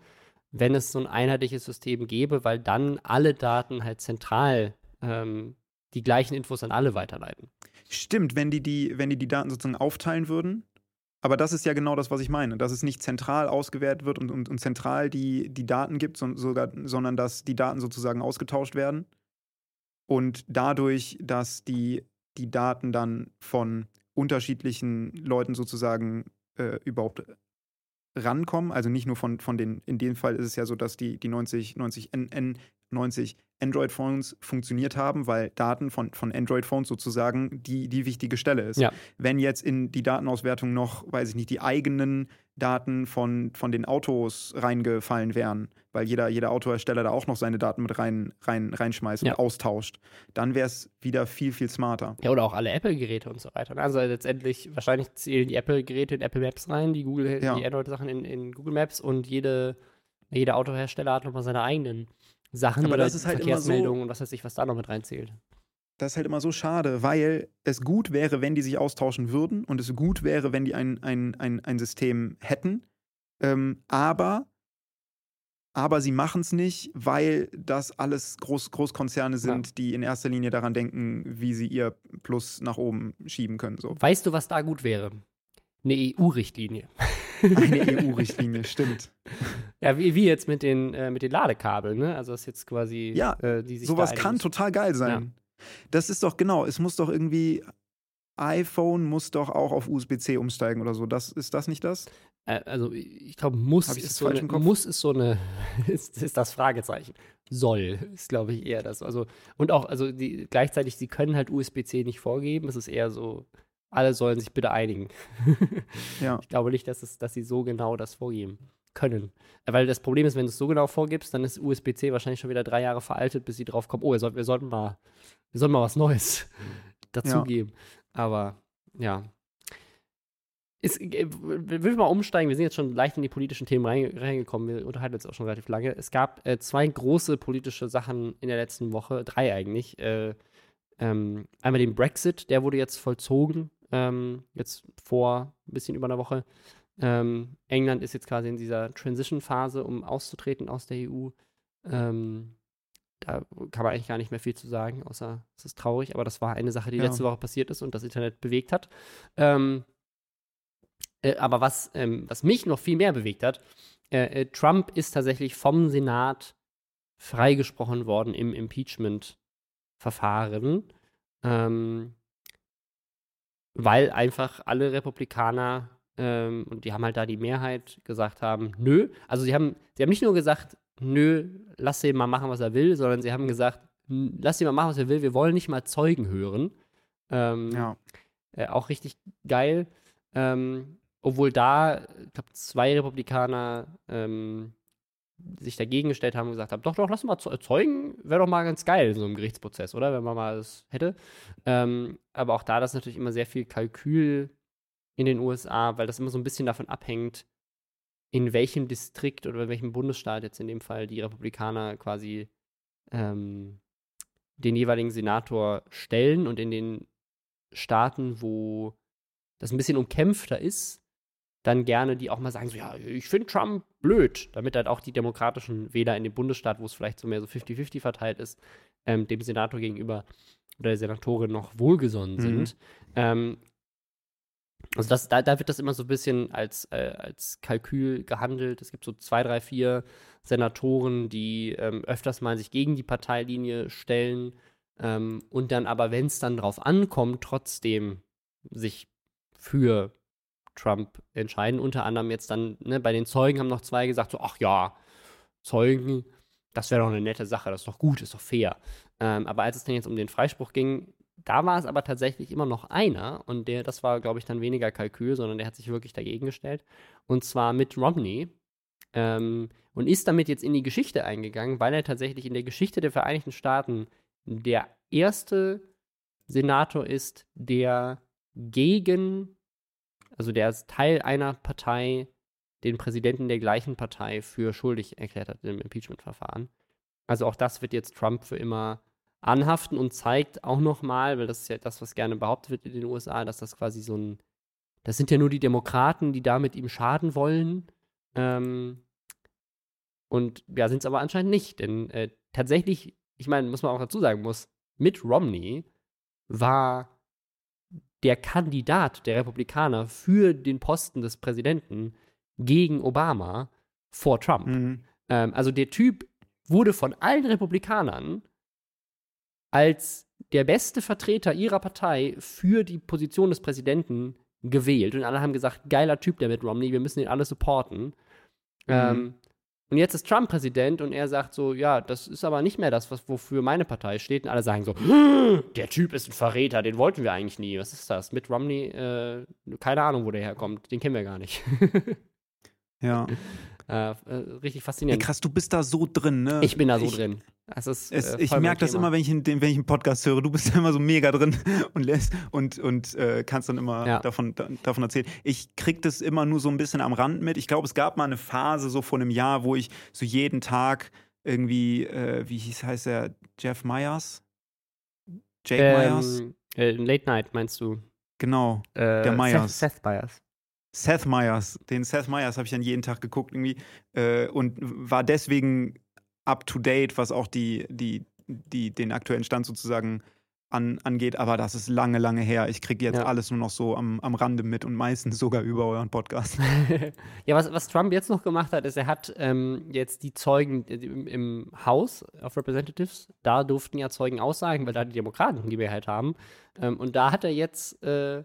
wenn es so ein einheitliches System gäbe, weil dann alle Daten halt zentral ähm, die gleichen Infos an alle weiterleiten. Stimmt, wenn die, die, wenn die die Daten sozusagen aufteilen würden. Aber das ist ja genau das, was ich meine, dass es nicht zentral ausgewertet wird und, und, und zentral die, die Daten gibt, so, sogar, sondern dass die Daten sozusagen ausgetauscht werden. Und dadurch, dass die, die Daten dann von unterschiedlichen Leuten sozusagen äh, überhaupt rankommen. Also nicht nur von, von den, in dem Fall ist es ja so, dass die, die 90, 90 N, 90 Android-Phones funktioniert haben, weil Daten von, von Android-Phones sozusagen die, die wichtige Stelle ist. Ja. Wenn jetzt in die Datenauswertung noch, weiß ich nicht, die eigenen Daten von, von den Autos reingefallen wären, weil jeder, jeder Autohersteller da auch noch seine Daten mit rein, rein, reinschmeißt ja. und austauscht, dann wäre es wieder viel, viel smarter. Ja, oder auch alle Apple-Geräte und so weiter. Also letztendlich, wahrscheinlich zählen die Apple-Geräte in Apple Maps rein, die Google, ja. die Android-Sachen in, in Google Maps und jede, jeder Autohersteller hat nochmal seine eigenen Sachen Aber oder das ist halt Verkehrsmeldungen so, und was weiß ich, was da noch mit reinzählt. Das ist halt immer so schade, weil es gut wäre, wenn die sich austauschen würden und es gut wäre, wenn die ein, ein, ein, ein System hätten. Ähm, aber, aber sie machen es nicht, weil das alles Groß, Großkonzerne sind, ja. die in erster Linie daran denken, wie sie ihr Plus nach oben schieben können. So. Weißt du, was da gut wäre? Eine EU-Richtlinie. Eine EU-Richtlinie, stimmt. Ja, wie, wie jetzt mit den, äh, mit den Ladekabeln, ne? Also das ist jetzt quasi, ja, äh, die sich sowas kann total geil sein. Ja. Das ist doch genau, es muss doch irgendwie iPhone muss doch auch auf USB-C umsteigen oder so. Das, ist das nicht das? Also ich glaube, muss, ist so eine, muss ist so eine, ist, ist das Fragezeichen. Soll, ist glaube ich eher das. Also, und auch, also die, gleichzeitig, sie können halt USB-C nicht vorgeben. Es ist eher so, alle sollen sich bitte einigen. ja. Ich glaube nicht, dass, es, dass sie so genau das vorgeben können. Weil das Problem ist, wenn du es so genau vorgibst, dann ist USB-C wahrscheinlich schon wieder drei Jahre veraltet, bis sie drauf kommen, oh, wir, soll, wir sollten mal, wir sollten mal was Neues dazugeben. Ja. Aber ja. Ist, äh, will ich mal umsteigen, wir sind jetzt schon leicht in die politischen Themen reingekommen, wir unterhalten uns auch schon relativ lange. Es gab äh, zwei große politische Sachen in der letzten Woche, drei eigentlich. Äh, ähm, einmal den Brexit, der wurde jetzt vollzogen ähm, jetzt vor ein bisschen über einer Woche. Ähm, England ist jetzt quasi in dieser Transition-Phase, um auszutreten aus der EU. Ähm, da kann man eigentlich gar nicht mehr viel zu sagen, außer es ist traurig, aber das war eine Sache, die ja. letzte Woche passiert ist und das Internet bewegt hat. Ähm, äh, aber was, ähm, was mich noch viel mehr bewegt hat, äh, äh, Trump ist tatsächlich vom Senat freigesprochen worden im Impeachment-Verfahren. Ähm, weil einfach alle Republikaner, ähm, und die haben halt da die Mehrheit, gesagt haben, nö. Also sie haben, sie haben nicht nur gesagt, nö, lass ihn mal machen, was er will, sondern sie haben gesagt, lass ihn mal machen, was er will, wir wollen nicht mal Zeugen hören. Ähm, ja. Äh, auch richtig geil. Ähm, obwohl da, ich glaube, zwei Republikaner ähm, sich dagegen gestellt haben und gesagt haben, doch, doch, lass mal zeugen, wäre doch mal ganz geil in so einem Gerichtsprozess, oder? Wenn man mal das hätte. Ähm, aber auch da das ist natürlich immer sehr viel Kalkül in den USA, weil das immer so ein bisschen davon abhängt, in welchem Distrikt oder in welchem Bundesstaat jetzt in dem Fall die Republikaner quasi ähm, den jeweiligen Senator stellen und in den Staaten, wo das ein bisschen umkämpfter ist, dann gerne die auch mal sagen, so, ja, ich finde Trump blöd, damit halt auch die demokratischen Wähler in dem Bundesstaat, wo es vielleicht so mehr so 50-50 verteilt ist, ähm, dem Senator gegenüber oder der Senatorin noch wohlgesonnen mhm. sind. Ähm, also das, da, da, wird das immer so ein bisschen als, äh, als Kalkül gehandelt. Es gibt so zwei, drei, vier Senatoren, die ähm, öfters mal sich gegen die Parteilinie stellen ähm, und dann aber, wenn es dann drauf ankommt, trotzdem sich für Trump entscheiden. Unter anderem jetzt dann, ne, bei den Zeugen haben noch zwei gesagt, so, ach ja, Zeugen, das wäre doch eine nette Sache, das ist doch gut, ist doch fair. Ähm, aber als es dann jetzt um den Freispruch ging, da war es aber tatsächlich immer noch einer und der, das war, glaube ich, dann weniger Kalkül, sondern der hat sich wirklich dagegen gestellt. Und zwar Mitt Romney. Ähm, und ist damit jetzt in die Geschichte eingegangen, weil er tatsächlich in der Geschichte der Vereinigten Staaten der erste Senator ist, der gegen, also der als Teil einer Partei den Präsidenten der gleichen Partei für schuldig erklärt hat im Impeachment-Verfahren. Also auch das wird jetzt Trump für immer anhaften und zeigt auch nochmal, weil das ist ja das, was gerne behauptet wird in den USA, dass das quasi so ein, das sind ja nur die Demokraten, die damit ihm schaden wollen. Ähm, und ja, sind es aber anscheinend nicht, denn äh, tatsächlich, ich meine, muss man auch dazu sagen muss, Mitt Romney war der Kandidat der Republikaner für den Posten des Präsidenten gegen Obama vor Trump. Mhm. Ähm, also der Typ wurde von allen Republikanern als der beste Vertreter ihrer Partei für die Position des Präsidenten gewählt. Und alle haben gesagt, geiler Typ, der mit Romney, wir müssen ihn alle supporten. Mhm. Ähm, und jetzt ist Trump Präsident und er sagt so, ja, das ist aber nicht mehr das, was, wofür meine Partei steht. Und alle sagen so, der Typ ist ein Verräter, den wollten wir eigentlich nie. Was ist das? Mit Romney, äh, keine Ahnung, wo der herkommt. Den kennen wir gar nicht. Ja. Äh, äh, richtig Ey, faszinierend. krass, du bist da so drin, ne? ich bin da so ich, drin. Ist, Es, äh, ich merke das immer, wenn ich, den, wenn ich einen Podcast höre. Du bist da immer so mega drin und lässt und, und äh, kannst dann immer Ja. davon, da, davon erzählen. Ich krieg das immer nur so ein bisschen am Rand mit. Ich glaube, es gab mal eine Phase so vor einem Jahr, wo ich so jeden Tag irgendwie, äh, wie hieß heißt er, Jeff Myers? Jake Myers? Ähm, äh, Late Night meinst du? Genau. Der Myers. Seth, Seth Myers. Seth Meyers, den Seth Meyers habe ich dann jeden Tag geguckt irgendwie äh, und war deswegen up to date, was auch die, die, die, den aktuellen Stand sozusagen an, angeht. Aber das ist lange, lange her. Ich kriege jetzt Ja. alles nur noch so am, am Rande mit und meistens sogar über euren Podcast. ja, was, was Trump jetzt noch gemacht hat, ist, er hat ähm, jetzt die Zeugen im, im House of Representatives, da durften ja Zeugen aussagen, weil da die Demokraten die Mehrheit haben. Ähm, und da hat er jetzt äh,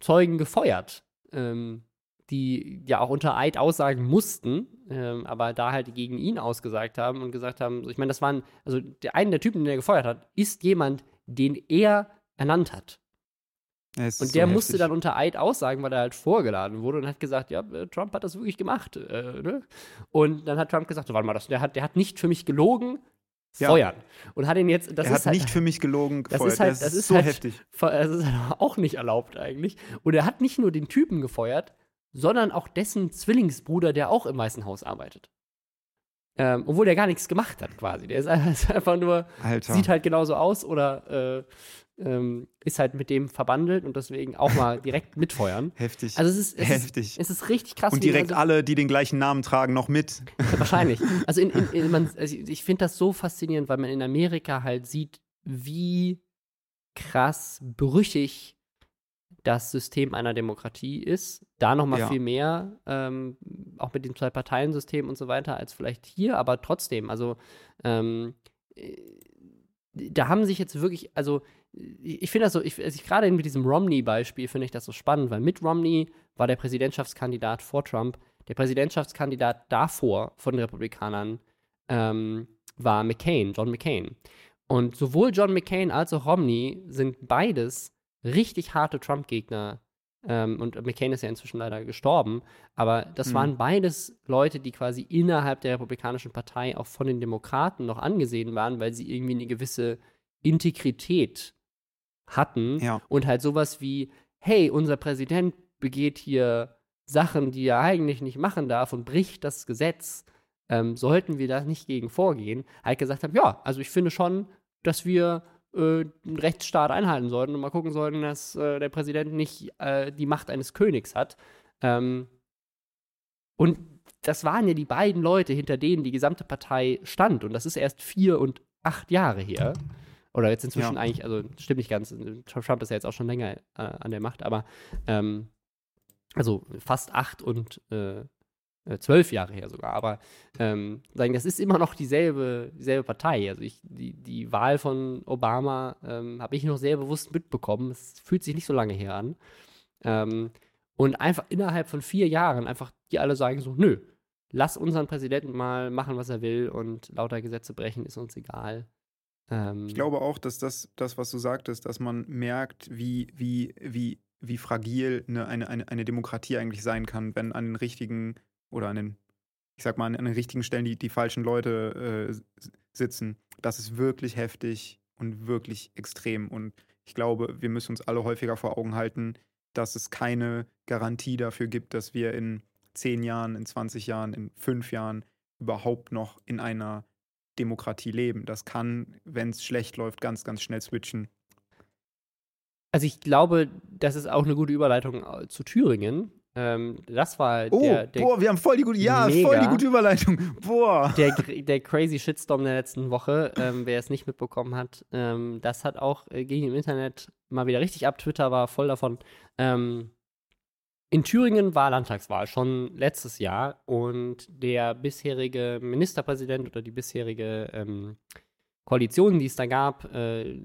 Zeugen gefeuert, ähm, die ja auch unter Eid aussagen mussten, ähm, aber da halt gegen ihn ausgesagt haben und gesagt haben, so, ich meine, das waren, also der eine der Typen, den er gefeuert hat, ist jemand, den er ernannt hat. Und so der musste heftig. dann unter Eid aussagen, weil er halt vorgeladen wurde und hat gesagt, ja, äh, Trump hat das wirklich gemacht. Äh, ne? Und dann hat Trump gesagt, so, warte mal, das, der, hat, der hat nicht für mich gelogen, Ja. feuern. Und hat ihn jetzt, das er ist hat halt, nicht für mich gelogen. das gefeuert. ist halt, das ist so halt, heftig. Das ist halt auch nicht erlaubt eigentlich. Und er hat nicht nur den Typen gefeuert, sondern auch dessen Zwillingsbruder, der auch im Weißen Haus arbeitet. Ähm, obwohl der gar nichts gemacht hat, quasi. Der ist einfach- einfach nur, Alter. sieht halt genauso aus oder äh, ähm, ist halt mit dem verbandelt und deswegen auch mal direkt mitfeuern. heftig. Also es ist, es ist, heftig. es ist richtig krass. und direkt also, alle, die den gleichen Namen tragen, noch mit. Wahrscheinlich. Also, in, in, in, man, also ich finde das so faszinierend, weil man in Amerika halt sieht, wie krass brüchig das System einer Demokratie ist. Da noch mal Ja. viel mehr, ähm, auch mit dem Zwei-Parteien-System und so weiter, als vielleicht hier, aber trotzdem, also ähm, äh, da haben sich jetzt wirklich, also ich finde das so, ich, also ich, gerade mit diesem Romney-Beispiel finde ich das so spannend, weil mit Romney war der Präsidentschaftskandidat vor Trump. Der Präsidentschaftskandidat davor von den Republikanern ähm, war McCain, John McCain. Und sowohl John McCain als auch Romney sind beides richtig harte Trump-Gegner. Ähm, und McCain ist ja inzwischen leider gestorben. Aber das Hm. waren beides Leute, die quasi innerhalb der Republikanischen Partei auch von den Demokraten noch angesehen waren, weil sie irgendwie eine gewisse Integrität hatten Ja. und halt sowas wie, hey, unser Präsident begeht hier Sachen, die er eigentlich nicht machen darf und bricht das Gesetz, ähm, sollten wir da nicht gegen vorgehen, halt gesagt haben, ja, also ich finde schon, dass wir äh, einen Rechtsstaat einhalten sollten und mal gucken sollten, dass äh, der Präsident nicht äh, die Macht eines Königs hat. Ähm, und das waren ja die beiden Leute, hinter denen die gesamte Partei stand. Und das ist erst vier und acht Jahre her. Oder jetzt inzwischen Ja. eigentlich, also stimmt nicht ganz. Trump ist ja jetzt auch schon länger äh, an der Macht, aber ähm, also fast acht und äh, äh, zwölf Jahre her sogar, aber ähm, sagen, das ist immer noch dieselbe, dieselbe Partei. Also ich, die, die Wahl von Obama ähm, habe ich noch sehr bewusst mitbekommen. Es fühlt sich nicht so lange her an. Ähm, und einfach innerhalb von vier Jahren einfach die alle sagen so, nö, lass unseren Präsidenten mal machen, was er will und lauter Gesetze brechen, ist uns egal. Ähm, ich glaube auch, dass das, das, was du sagtest, dass man merkt, wie, wie, wie, wie fragil eine, eine, eine, eine Demokratie eigentlich sein kann, wenn an den richtigen oder an den, ich sag mal, an den richtigen Stellen die, die falschen Leute äh, sitzen. Das ist wirklich heftig und wirklich extrem. Und ich glaube, wir müssen uns alle häufiger vor Augen halten, dass es keine Garantie dafür gibt, dass wir in zehn Jahren, in 20 Jahren, in fünf Jahren überhaupt noch in einer Demokratie leben. Das kann, wenn es schlecht läuft, ganz, ganz schnell switchen. Also ich glaube, das ist auch eine gute Überleitung äh, zu Thüringen. Ähm, das war oh, der, der, Boah, wir haben voll die gute, ja, mega, voll die gute Überleitung. Boah. Der, der crazy Shitstorm der letzten Woche, ähm, wer es nicht mitbekommen hat, ähm, das hat auch äh, gegen im Internet mal wieder richtig ab. Twitter war voll davon. Ähm, in Thüringen war Landtagswahl schon letztes Jahr und der bisherige Ministerpräsident oder die bisherige ähm, Koalition, die es da gab, äh,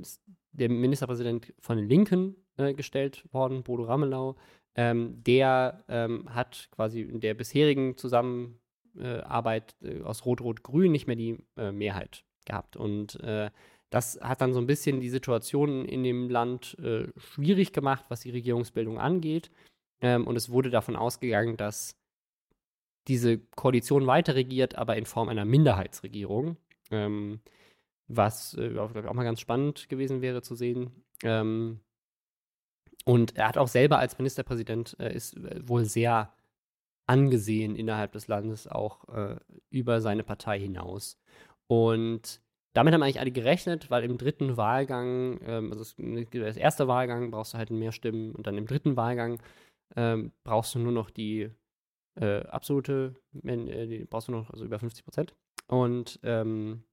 der Ministerpräsident von den Linken äh, gestellt worden, Bodo Ramelau, ähm, der ähm, hat quasi in der bisherigen Zusammenarbeit äh, aus Rot-Rot-Grün nicht mehr die äh, Mehrheit gehabt. Und äh, das hat dann so ein bisschen die Situation in dem Land äh, schwierig gemacht, was die Regierungsbildung angeht. Ähm, und es wurde davon ausgegangen, dass diese Koalition weiter regiert, aber in Form einer Minderheitsregierung. Ähm, was äh, auch, auch mal ganz spannend gewesen wäre zu sehen. Ähm, und er hat auch selber als Ministerpräsident, äh, ist äh, wohl sehr angesehen innerhalb des Landes, auch äh, über seine Partei hinaus. Und damit haben eigentlich alle gerechnet, weil im dritten Wahlgang, ähm, also das, erste Wahlgang brauchst du halt mehr Stimmen und dann im dritten Wahlgang ähm, brauchst du nur noch die äh, absolute, äh, die brauchst du noch also über 50 Prozent. Und ähm,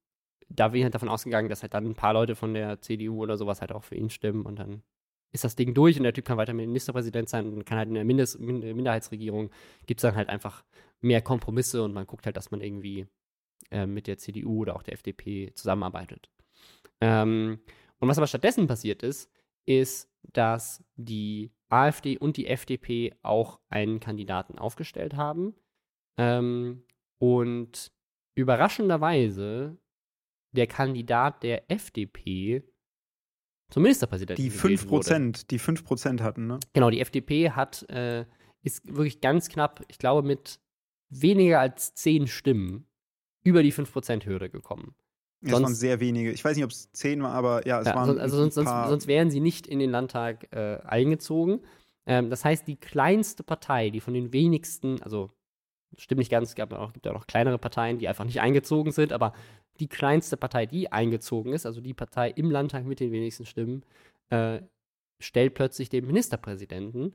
da bin ich halt davon ausgegangen, dass halt dann ein paar Leute von der CDU oder sowas halt auch für ihn stimmen und dann ist das Ding durch und der Typ kann weiter Ministerpräsident sein und kann halt in der Mindest Minderheitsregierung gibt es dann halt einfach mehr Kompromisse und man guckt halt, dass man irgendwie äh, mit der CDU oder auch der FDP zusammenarbeitet. Ähm, und was aber stattdessen passiert ist, ist, dass die AfD und die FDP auch einen Kandidaten aufgestellt haben. Ähm, und überraschenderweise der Kandidat der FDP zum Ministerpräsidenten. Die 5 Prozent, die 5 Prozent hatten, ne? Genau, die FDP hat, äh, ist wirklich ganz knapp, ich glaube, mit weniger als 10 Stimmen über die 5%-Hürde gekommen. Ja, sonst, es waren sehr wenige. Ich weiß nicht, ob es 10 war, aber ja, es ja, waren. Also sonst, sonst, sonst, wären sie nicht in den Landtag äh, eingezogen. Ähm, das heißt, die kleinste Partei, die von den wenigsten, also stimmt nicht ganz, es gab auch, gibt ja auch noch kleinere Parteien, die einfach nicht eingezogen sind, aber die kleinste Partei, die eingezogen ist, also die Partei im Landtag mit den wenigsten Stimmen, äh, stellt plötzlich den Ministerpräsidenten.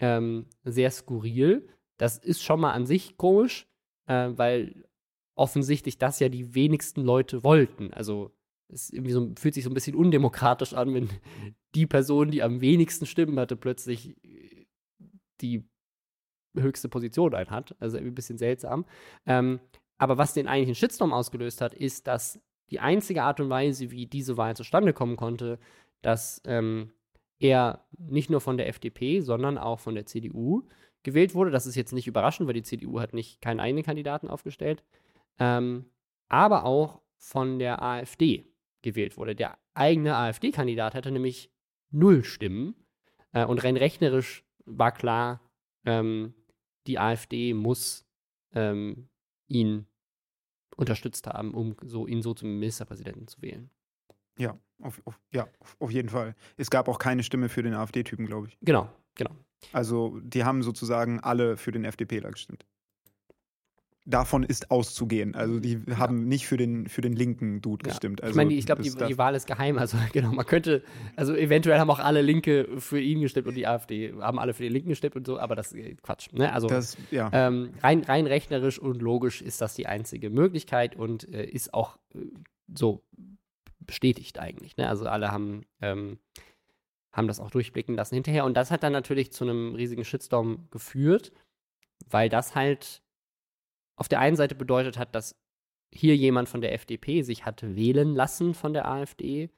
Ähm, sehr skurril. Das ist schon mal an sich komisch, äh, weil offensichtlich das ja die wenigsten Leute wollten. Also es irgendwie so, fühlt sich so ein bisschen undemokratisch an, wenn die Person, die am wenigsten Stimmen hatte, plötzlich die höchste Position ein hat. Also ein bisschen seltsam. Ähm, aber was den eigentlichen Shitstorm ausgelöst hat, ist, dass die einzige Art und Weise, wie diese Wahl zustande kommen konnte, dass ähm, er nicht nur von der FDP, sondern auch von der CDU gewählt wurde. Das ist jetzt nicht überraschend, weil die CDU hat nicht keinen eigenen Kandidaten aufgestellt. Ähm, aber auch von der AfD gewählt wurde. Der eigene AfD-Kandidat hatte nämlich null Stimmen. Äh, und rein rechnerisch war klar, ähm, die AfD muss ähm, ihn unterstützt haben, um so, ihn so zum Ministerpräsidenten zu wählen. Ja, auf, auf, ja, auf jeden Fall. Es gab auch keine Stimme für den AfD-Typen, glaube ich. Genau, genau. Also die haben sozusagen alle für den FDPler gestimmt davon ist auszugehen. Also die haben ja. nicht für den, für den linken Dude ja. gestimmt. Also ich meine, ich glaube, die, die, Wahl ist geheim. Also genau, man könnte, also eventuell haben auch alle Linke für ihn gestimmt und die AfD haben alle für den Linken gestimmt und so, aber das ist äh, Quatsch. Ne? Also das, ja. ähm, rein, rein rechnerisch und logisch ist das die einzige Möglichkeit und äh, ist auch äh, so bestätigt eigentlich. Ne? Also alle haben, ähm, haben das auch durchblicken lassen hinterher. Und das hat dann natürlich zu einem riesigen Shitstorm geführt, weil das halt auf der einen Seite bedeutet hat, dass hier jemand von der FDP sich hat wählen lassen von der AfD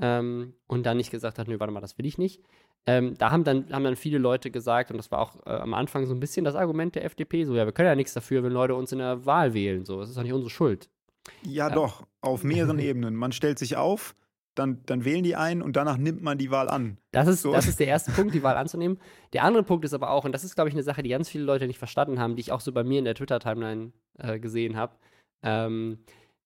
ähm, und dann nicht gesagt hat, nö, warte mal, das will ich nicht. Ähm, da haben dann, haben dann viele Leute gesagt, und das war auch äh, am Anfang so ein bisschen das Argument der FDP, so, ja, wir können ja nichts dafür, wenn Leute uns in der Wahl wählen, so, das ist doch nicht unsere Schuld. Ja, doch, auf mehreren Ebenen. Man stellt sich auf, dann, dann wählen die ein und danach nimmt man die Wahl an. Das ist, so. das ist der erste Punkt, die Wahl anzunehmen. Der andere Punkt ist aber auch, und das ist, glaube ich, eine Sache, die ganz viele Leute nicht verstanden haben, die ich auch so bei mir in der Twitter-Timeline äh, gesehen habe. Ähm,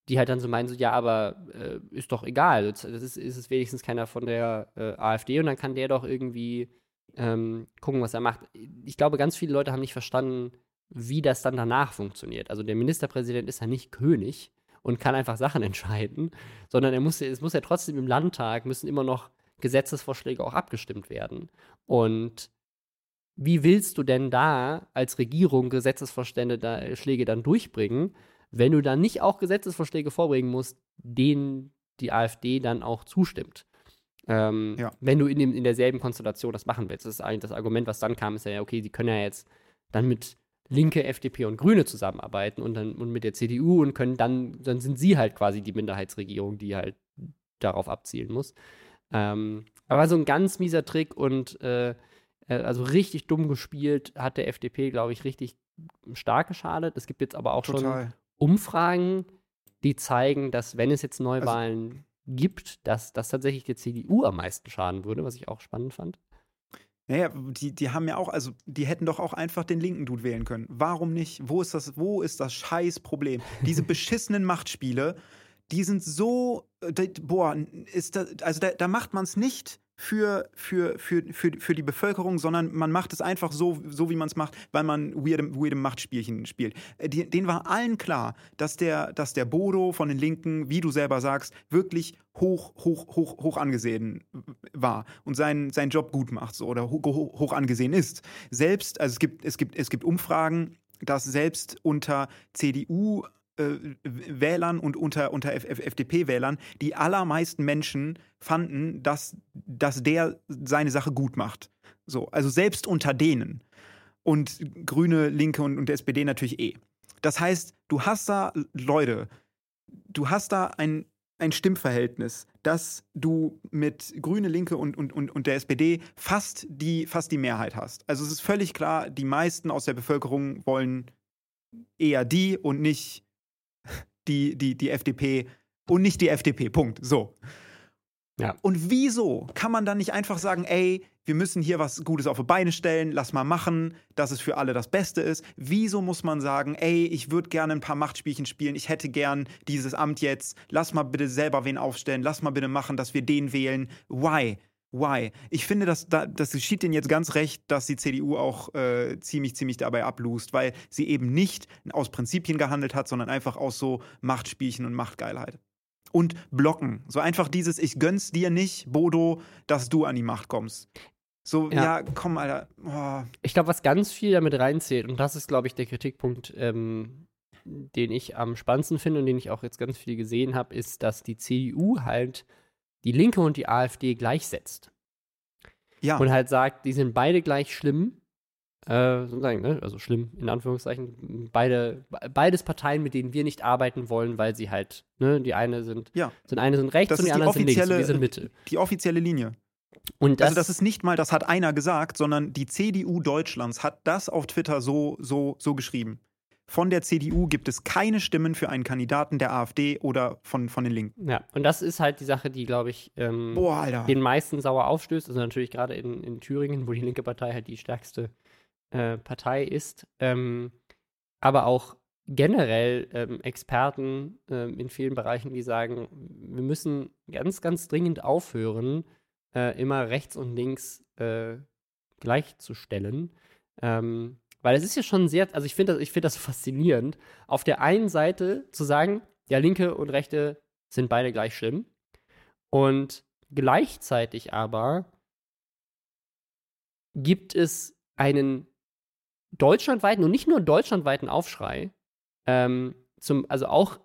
die halt dann so meinen, so, ja, aber äh, ist doch egal. Das ist, ist es wenigstens keiner von der äh, AfD und dann kann der doch irgendwie ähm, gucken, was er macht. Ich glaube, ganz viele Leute haben nicht verstanden, wie das dann danach funktioniert. Also der Ministerpräsident ist ja nicht König und kann einfach Sachen entscheiden, sondern er muss, es muss ja trotzdem im Landtag, müssen immer noch Gesetzesvorschläge auch abgestimmt werden. Und wie willst du denn da als Regierung Gesetzesvorschläge dann durchbringen, wenn du dann nicht auch Gesetzesvorschläge vorbringen musst, denen die AfD dann auch zustimmt. Ähm, ja. Wenn du in, dem, in derselben Konstellation das machen willst. Das ist eigentlich das Argument, was dann kam, ist ja, okay, sie können ja jetzt dann mit Linke, FDP und Grüne zusammenarbeiten und dann und mit der CDU und können dann, dann sind sie halt quasi die Minderheitsregierung, die halt darauf abzielen muss. Ähm, aber so ein ganz mieser Trick und äh, äh also richtig dumm gespielt, hat der FDP, glaube ich, richtig stark geschadet. Es gibt jetzt aber auch Total. schon Umfragen, die zeigen, dass wenn es jetzt Neuwahlen also, gibt, dass das tatsächlich der CDU am meisten schaden würde, was ich auch spannend fand. Naja, die, die haben ja auch, also die hätten doch auch einfach den linken Dude wählen können. Warum nicht? Wo ist das, wo ist das Scheißproblem? Diese beschissenen Machtspiele, die sind so, äh, boah, ist das, also da, da macht man es nicht für, für, für, für, für die Bevölkerung, sondern man macht es einfach so, so wie man es macht, weil man weirde, weirde Machtspielchen spielt. Äh, die, denen war allen klar, dass der, dass der Bodo von den Linken, wie du selber sagst, wirklich hoch, hoch, hoch, hoch angesehen war und seinen, seinen Job gut macht so, oder hoch, hoch angesehen ist. Selbst, also es gibt, es gibt, es gibt Umfragen, dass selbst unter CDU Wählern und unter, unter FDP-Wählern, die allermeisten Menschen fanden, dass, dass der seine Sache gut macht. So, also selbst unter denen. Und Grüne, Linke und, und SPD natürlich eh. Das heißt, du hast da Leute, du hast da ein, ein Stimmverhältnis, dass du mit Grüne, Linke und, und, und, und der SPD fast die, fast die Mehrheit hast. Also es ist völlig klar, die meisten aus der Bevölkerung wollen eher die und nicht die, die, die FDP und nicht die FDP. Punkt. So. Ja. Und wieso kann man dann nicht einfach sagen, ey, wir müssen hier was Gutes auf die Beine stellen, lass mal machen, dass es für alle das Beste ist? Wieso muss man sagen, ey, ich würde gerne ein paar Machtspielchen spielen, ich hätte gern dieses Amt jetzt, lass mal bitte selber wen aufstellen, lass mal bitte machen, dass wir den wählen? Why? Why? Ich finde, dass, das geschieht denen jetzt ganz recht, dass die CDU auch äh, ziemlich, ziemlich dabei ablust, weil sie eben nicht aus Prinzipien gehandelt hat, sondern einfach aus so Machtspielchen und Machtgeilheit. Und blocken. So einfach dieses, ich gönn's dir nicht, Bodo, dass du an die Macht kommst. So, ja, ja komm, Alter. Oh. Ich glaube, was ganz viel damit reinzählt, und das ist, glaube ich, der Kritikpunkt, ähm, den ich am spannendsten finde und den ich auch jetzt ganz viel gesehen habe, ist, dass die CDU halt die Linke und die AfD gleichsetzt. Ja. Und halt sagt, die sind beide gleich schlimm. Äh, sozusagen, ne? also schlimm in Anführungszeichen. Beide, beides Parteien, mit denen wir nicht arbeiten wollen, weil sie halt, ne, die eine sind, ja. sind eine sind rechts das und die, die anderen sind links, wir sind Mitte. Die offizielle Linie. Und das, also das ist nicht mal, das hat einer gesagt, sondern die CDU Deutschlands hat das auf Twitter so, so, so geschrieben von der CDU gibt es keine Stimmen für einen Kandidaten der AfD oder von, von den Linken. Ja, und das ist halt die Sache, die, glaube ich, ähm, Boah, den meisten sauer aufstößt. Also natürlich gerade in, in Thüringen, wo die linke Partei halt die stärkste äh, Partei ist. Ähm, aber auch generell ähm, Experten ähm, in vielen Bereichen, die sagen, wir müssen ganz, ganz dringend aufhören, äh, immer rechts und links äh, gleichzustellen. Ähm, weil es ist ja schon sehr, also ich finde das, find das faszinierend, auf der einen Seite zu sagen, ja, Linke und Rechte sind beide gleich schlimm. Und gleichzeitig aber gibt es einen deutschlandweiten und nicht nur deutschlandweiten Aufschrei, ähm, zum, also auch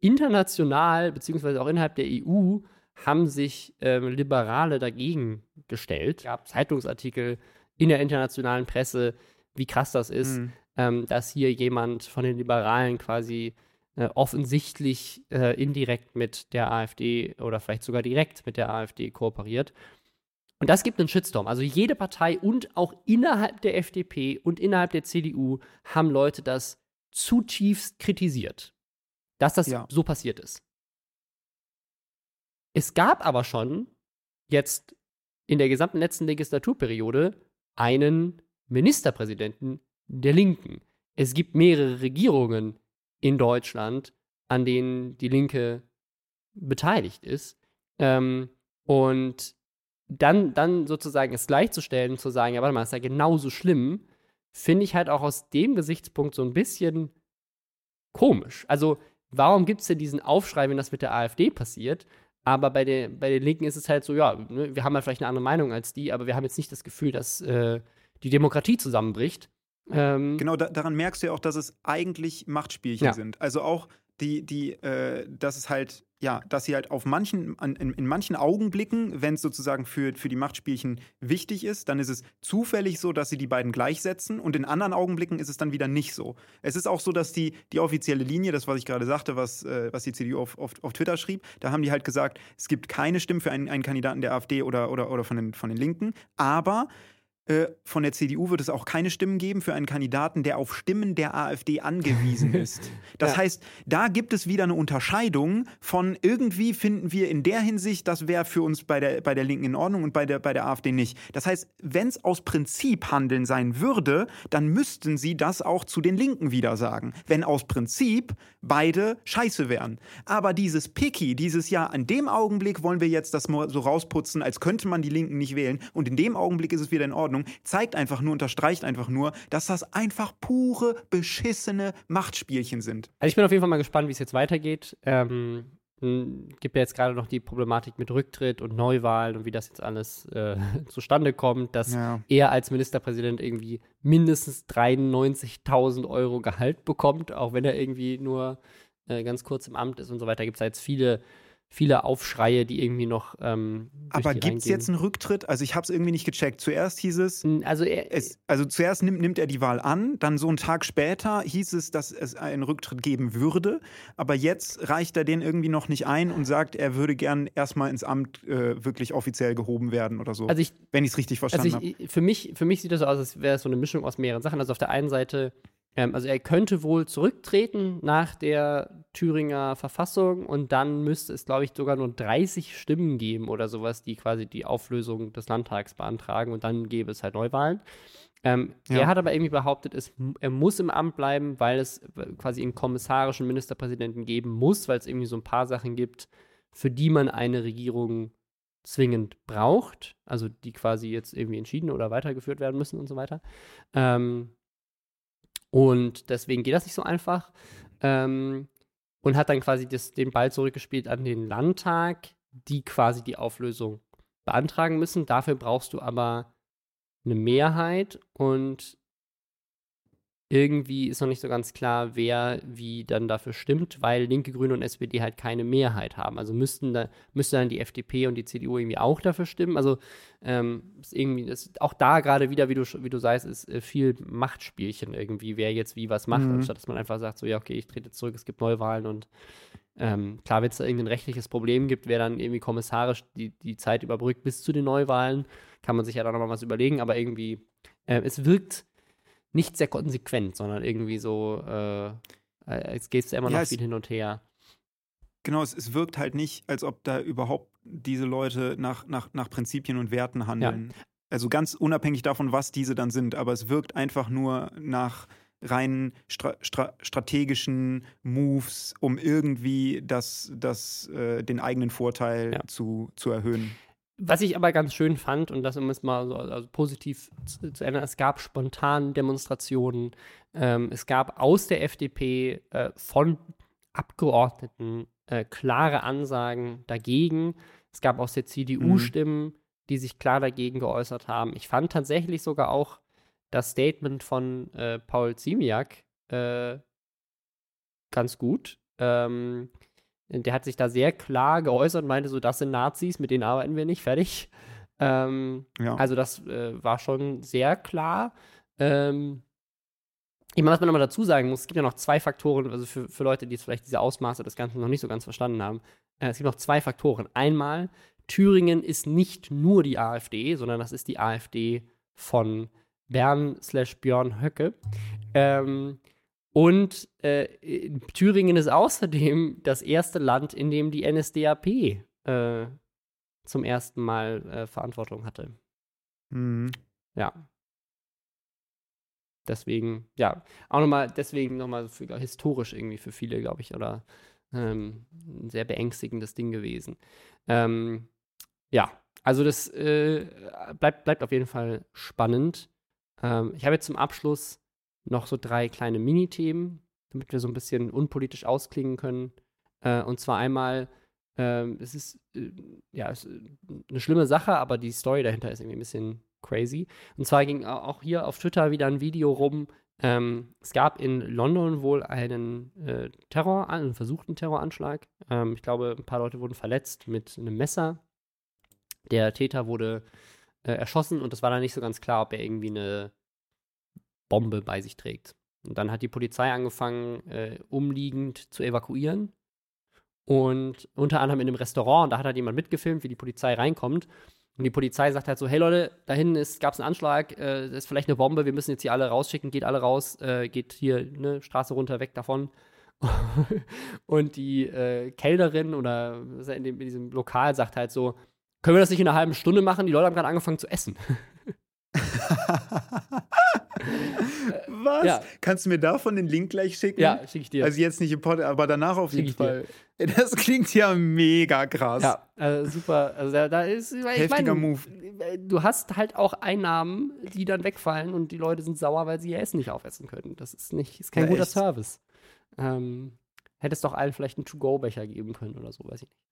international, beziehungsweise auch innerhalb der EU, haben sich ähm, Liberale dagegen gestellt. Es gab Zeitungsartikel in der internationalen Presse, wie krass das ist. Mhm. ähm, dass hier jemand von den Liberalen quasi äh, offensichtlich äh, indirekt mit der AfD oder vielleicht sogar direkt mit der AfD kooperiert. Und das gibt einen Shitstorm. Also jede Partei und auch innerhalb der FDP und innerhalb der CDU haben Leute das zutiefst kritisiert, dass das ja. so passiert ist. Es gab aber schon jetzt in der gesamten letzten Legislaturperiode einen Ministerpräsidenten der Linken. Es gibt mehrere Regierungen in Deutschland, an denen die Linke beteiligt ist. Ähm, und dann, dann sozusagen es gleichzustellen, zu sagen, ja, warte mal, ist ja genauso schlimm, finde ich halt auch aus dem Gesichtspunkt so ein bisschen komisch. Also, warum gibt es denn diesen Aufschrei, wenn das mit der AfD passiert? Aber bei, der, bei den Linken ist es halt so, ja, ne, wir haben halt vielleicht eine andere Meinung als die, aber wir haben jetzt nicht das Gefühl, dass äh, die Demokratie zusammenbricht. Ähm, genau, da, daran merkst du ja auch, dass es eigentlich Machtspielchen ja. sind. Also auch die, die, äh, dass es halt, ja, dass sie halt auf manchen, an, in, in, manchen Augenblicken, wenn es sozusagen für, für die Machtspielchen wichtig ist, dann ist es zufällig so, dass sie die beiden gleichsetzen und in anderen Augenblicken ist es dann wieder nicht so. Es ist auch so, dass die, die offizielle Linie, das, was ich gerade sagte, was, äh, was die CDU auf, auf, auf Twitter schrieb, da haben die halt gesagt, es gibt keine Stimmen für einen, einen Kandidaten der AfD oder, oder, oder von, den, von den Linken, aber äh, von der CDU wird es auch keine Stimmen geben für einen Kandidaten, der auf Stimmen der AfD angewiesen ist. Das ja. heißt, da gibt es wieder eine Unterscheidung von irgendwie finden wir in der Hinsicht, das wäre für uns bei der, bei der Linken in Ordnung und bei der, bei der AfD nicht. Das heißt, wenn es aus Prinzip Handeln sein würde, dann müssten sie das auch zu den Linken wieder sagen. Wenn aus Prinzip beide scheiße wären. Aber dieses Picky, dieses Ja, in dem Augenblick wollen wir jetzt das so rausputzen, als könnte man die Linken nicht wählen und in dem Augenblick ist es wieder in Ordnung Ordnung, zeigt einfach nur, unterstreicht einfach nur, dass das einfach pure, beschissene Machtspielchen sind. Also ich bin auf jeden Fall mal gespannt, wie es jetzt weitergeht. Ähm, gibt ja jetzt gerade noch die Problematik mit Rücktritt und Neuwahlen und wie das jetzt alles äh, zustande kommt, dass ja. er als Ministerpräsident irgendwie mindestens 93.000 Euro Gehalt bekommt, auch wenn er irgendwie nur äh, ganz kurz im Amt ist und so weiter. Gibt es jetzt viele viele Aufschreie, die irgendwie noch. Ähm, Aber gibt es jetzt einen Rücktritt? Also ich habe es irgendwie nicht gecheckt. Zuerst hieß es, also, er, es, also zuerst nimmt, nimmt er die Wahl an, dann so einen Tag später hieß es, dass es einen Rücktritt geben würde. Aber jetzt reicht er den irgendwie noch nicht ein und sagt, er würde gern erstmal ins Amt äh, wirklich offiziell gehoben werden oder so. Also ich, wenn ich es richtig verstanden also habe. Für mich, für mich sieht das so aus, als wäre es so eine Mischung aus mehreren Sachen. Also auf der einen Seite ähm, also er könnte wohl zurücktreten nach der Thüringer Verfassung und dann müsste es, glaube ich, sogar nur 30 Stimmen geben oder sowas, die quasi die Auflösung des Landtags beantragen und dann gäbe es halt Neuwahlen. Ähm, ja. Er hat aber irgendwie behauptet, es, er muss im Amt bleiben, weil es quasi einen kommissarischen Ministerpräsidenten geben muss, weil es irgendwie so ein paar Sachen gibt, für die man eine Regierung zwingend braucht, also die quasi jetzt irgendwie entschieden oder weitergeführt werden müssen und so weiter. Ähm, und deswegen geht das nicht so einfach. Ähm, und hat dann quasi das, den Ball zurückgespielt an den Landtag, die quasi die Auflösung beantragen müssen. Dafür brauchst du aber eine Mehrheit und irgendwie ist noch nicht so ganz klar, wer wie dann dafür stimmt, weil Linke, Grüne und SPD halt keine Mehrheit haben. Also müssten da, müsste dann die FDP und die CDU irgendwie auch dafür stimmen. Also ähm, ist irgendwie, ist auch da gerade wieder, wie du, wie du sagst, ist äh, viel Machtspielchen irgendwie, wer jetzt wie was macht, mhm. anstatt dass man einfach sagt, so ja, okay, ich trete zurück, es gibt Neuwahlen und ähm, klar, wenn es da irgendein rechtliches Problem gibt, wer dann irgendwie kommissarisch die, die Zeit überbrückt bis zu den Neuwahlen, kann man sich ja da nochmal was überlegen, aber irgendwie, äh, es wirkt nicht sehr konsequent, sondern irgendwie so, äh, äh es geht immer ja, noch viel hin und her. Genau, es, es, wirkt halt nicht, als ob da überhaupt diese Leute nach, nach, nach Prinzipien und Werten handeln. Ja. Also ganz unabhängig davon, was diese dann sind, aber es wirkt einfach nur nach rein stra stra strategischen Moves, um irgendwie das, das, äh, den eigenen Vorteil ja. zu, zu erhöhen. Was ich aber ganz schön fand, und das um es mal so also positiv zu, zu ändern, es gab spontan Demonstrationen. Ähm, es gab aus der FDP äh, von Abgeordneten äh, klare Ansagen dagegen. Es gab aus der CDU mhm. Stimmen, die sich klar dagegen geäußert haben. Ich fand tatsächlich sogar auch das Statement von äh, Paul Ziemiak äh, ganz gut. Ähm, der hat sich da sehr klar geäußert und meinte so, das sind Nazis, mit denen arbeiten wir nicht, fertig. Ähm, ja. Also das äh, war schon sehr klar. Ähm, Ich meine, was man nochmal dazu sagen muss, es gibt ja noch zwei Faktoren, also für, für Leute, die jetzt vielleicht diese Ausmaße des Ganzen noch nicht so ganz verstanden haben. Äh, es gibt noch zwei Faktoren. Einmal, Thüringen ist nicht nur die AfD, sondern das ist die AfD von Bern slash Björn Höcke. Ähm, und äh, Thüringen ist außerdem das erste Land, in dem die NSDAP äh, zum ersten Mal äh, Verantwortung hatte. Mhm. Ja. Deswegen, ja, auch nochmal, deswegen nochmal historisch irgendwie für viele, glaube ich, oder ähm, ein sehr beängstigendes Ding gewesen. Ähm, ja, also das äh, bleibt, bleibt auf jeden Fall spannend. Ähm, ich habe jetzt zum Abschluss noch so drei kleine Mini-Themen, damit wir so ein bisschen unpolitisch ausklingen können. Äh, und zwar einmal, ähm, es ist äh, ja es eine schlimme Sache, aber die Story dahinter ist irgendwie ein bisschen crazy. Und zwar ging auch hier auf Twitter wieder ein Video rum. Ähm, es gab in London wohl einen äh, Terror, einen versuchten Terroranschlag. Ähm, ich glaube, ein paar Leute wurden verletzt mit einem Messer. Der Täter wurde äh, erschossen und es war dann nicht so ganz klar, ob er irgendwie eine Bombe bei sich trägt. Und dann hat die Polizei angefangen, äh, umliegend zu evakuieren. Und unter anderem in einem Restaurant, und da hat halt jemand mitgefilmt, wie die Polizei reinkommt. Und die Polizei sagt halt so: Hey Leute, da hinten gab es einen Anschlag, äh, das ist vielleicht eine Bombe, wir müssen jetzt hier alle rausschicken, geht alle raus, äh, geht hier ne, Straße runter, weg davon. und die äh, Kellnerin oder in, dem, in diesem Lokal sagt halt so: Können wir das nicht in einer halben Stunde machen? Die Leute haben gerade angefangen zu essen. Was? Ja. Kannst du mir davon den Link gleich schicken? Ja, schicke ich dir. Also jetzt nicht im Podcast, aber danach auf jeden Fall. Dir. Das klingt ja mega krass. Ja, also super. Also da, ist heftiger mein, Move. Du hast halt auch Einnahmen, die dann wegfallen und die Leute sind sauer, weil sie ihr Essen nicht aufessen können. Das ist nicht, ist kein ja, guter echt? Service. Ähm, hättest doch allen vielleicht einen To-Go-Becher geben können oder so, weiß ich nicht.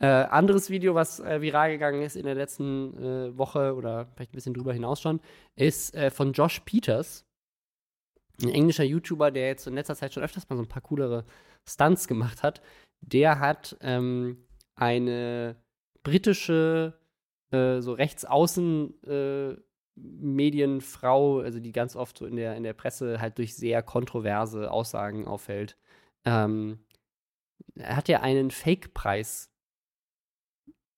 Äh, anderes Video, was äh, viral gegangen ist in der letzten äh, Woche oder vielleicht ein bisschen drüber hinaus schon, ist äh, von Josh Peters, ein englischer YouTuber, der jetzt in letzter Zeit schon öfters mal so ein paar coolere Stunts gemacht hat. Der hat ähm, eine britische, äh, so rechtsaußen äh, Medienfrau, also die ganz oft so in der, in der Presse halt durch sehr kontroverse Aussagen auffällt. Ähm, hat ja einen Fake-Preis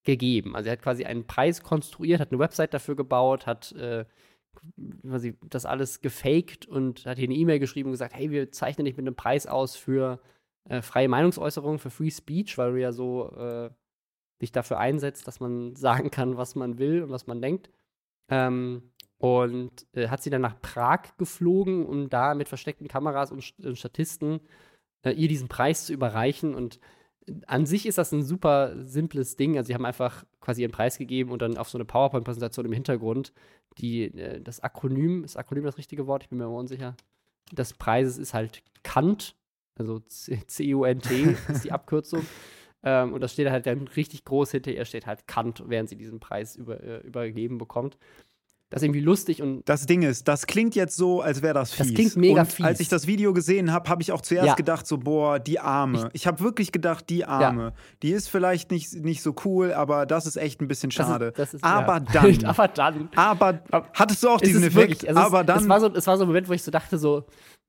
gegeben. Also er hat quasi einen Preis konstruiert, hat eine Website dafür gebaut, hat äh, quasi das alles gefaked und hat hier eine E-Mail geschrieben und gesagt, hey, wir zeichnen dich mit einem Preis aus für äh, freie Meinungsäußerung, für Free Speech, weil du ja so äh, dich dafür einsetzt, dass man sagen kann, was man will und was man denkt. Ähm, und äh, hat sie dann nach Prag geflogen, um da mit versteckten Kameras und, und Statisten äh, ihr diesen Preis zu überreichen und an sich ist das ein super simples Ding. Also, sie haben einfach quasi ihren Preis gegeben und dann auf so eine PowerPoint-Präsentation im Hintergrund die, äh, das Akronym, ist Akronym das richtige Wort? Ich bin mir immer unsicher. Des Preises ist halt Kant, also C-U-N-T ist die Abkürzung. ähm, und das steht halt dann richtig groß hinter ihr, steht halt Kant, während sie diesen Preis über, äh, übergeben bekommt. Das ist irgendwie lustig und. Das Ding ist, das klingt jetzt so, als wäre das fies. Das klingt mega und fies. Als ich das Video gesehen habe, habe ich auch zuerst ja. gedacht, so, boah, die Arme. Ich, ich habe wirklich gedacht, die Arme. Ja. Die ist vielleicht nicht, nicht so cool, aber das ist echt ein bisschen schade. Das ist, das ist, aber, ja. dann, aber dann. Aber hattest du auch diesen Effekt? Wirklich, es aber dann. Es war, so, es war so ein Moment, wo ich so dachte, so,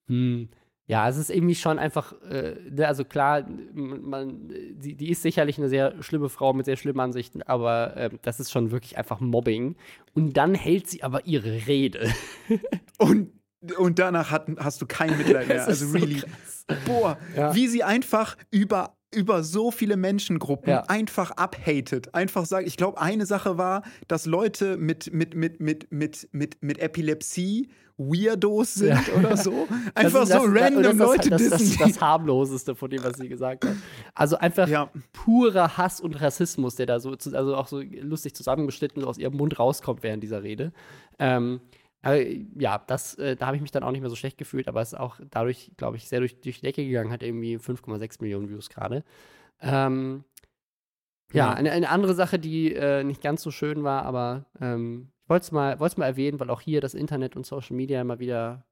hm, ja, es ist irgendwie schon einfach, äh, ne, also klar, man, die, die, ist sicherlich eine sehr schlimme Frau mit sehr schlimmen Ansichten, aber äh, das ist schon wirklich einfach Mobbing. Und dann hält sie aber ihre Rede. und, und danach hat, hast du kein Mitleid mehr. also really. So Boah, ja. wie sie einfach über über so viele Menschengruppen ja. einfach abhatet. Einfach sagt, ich glaube, eine Sache war, dass Leute mit, mit, mit, mit, mit, mit, mit Epilepsie Weirdos sind ja. oder so. Einfach so das, random das, Leute das, das, das, ist das harmloseste von dem, was sie gesagt hat. Also einfach ja. purer Hass und Rassismus, der da so, also auch so lustig zusammengeschnitten aus ihrem Mund rauskommt während dieser Rede. Ähm, ja, das, äh, da habe ich mich dann auch nicht mehr so schlecht gefühlt, aber es ist auch dadurch, glaube ich, sehr durch, durch die Decke gegangen, hat irgendwie 5,6 Millionen Views gerade. Ähm, ja, eine, eine, andere Sache, die äh, nicht ganz so schön war, aber ähm, wollte es mal, mal erwähnen, weil auch hier das Internet und Social Media immer wieder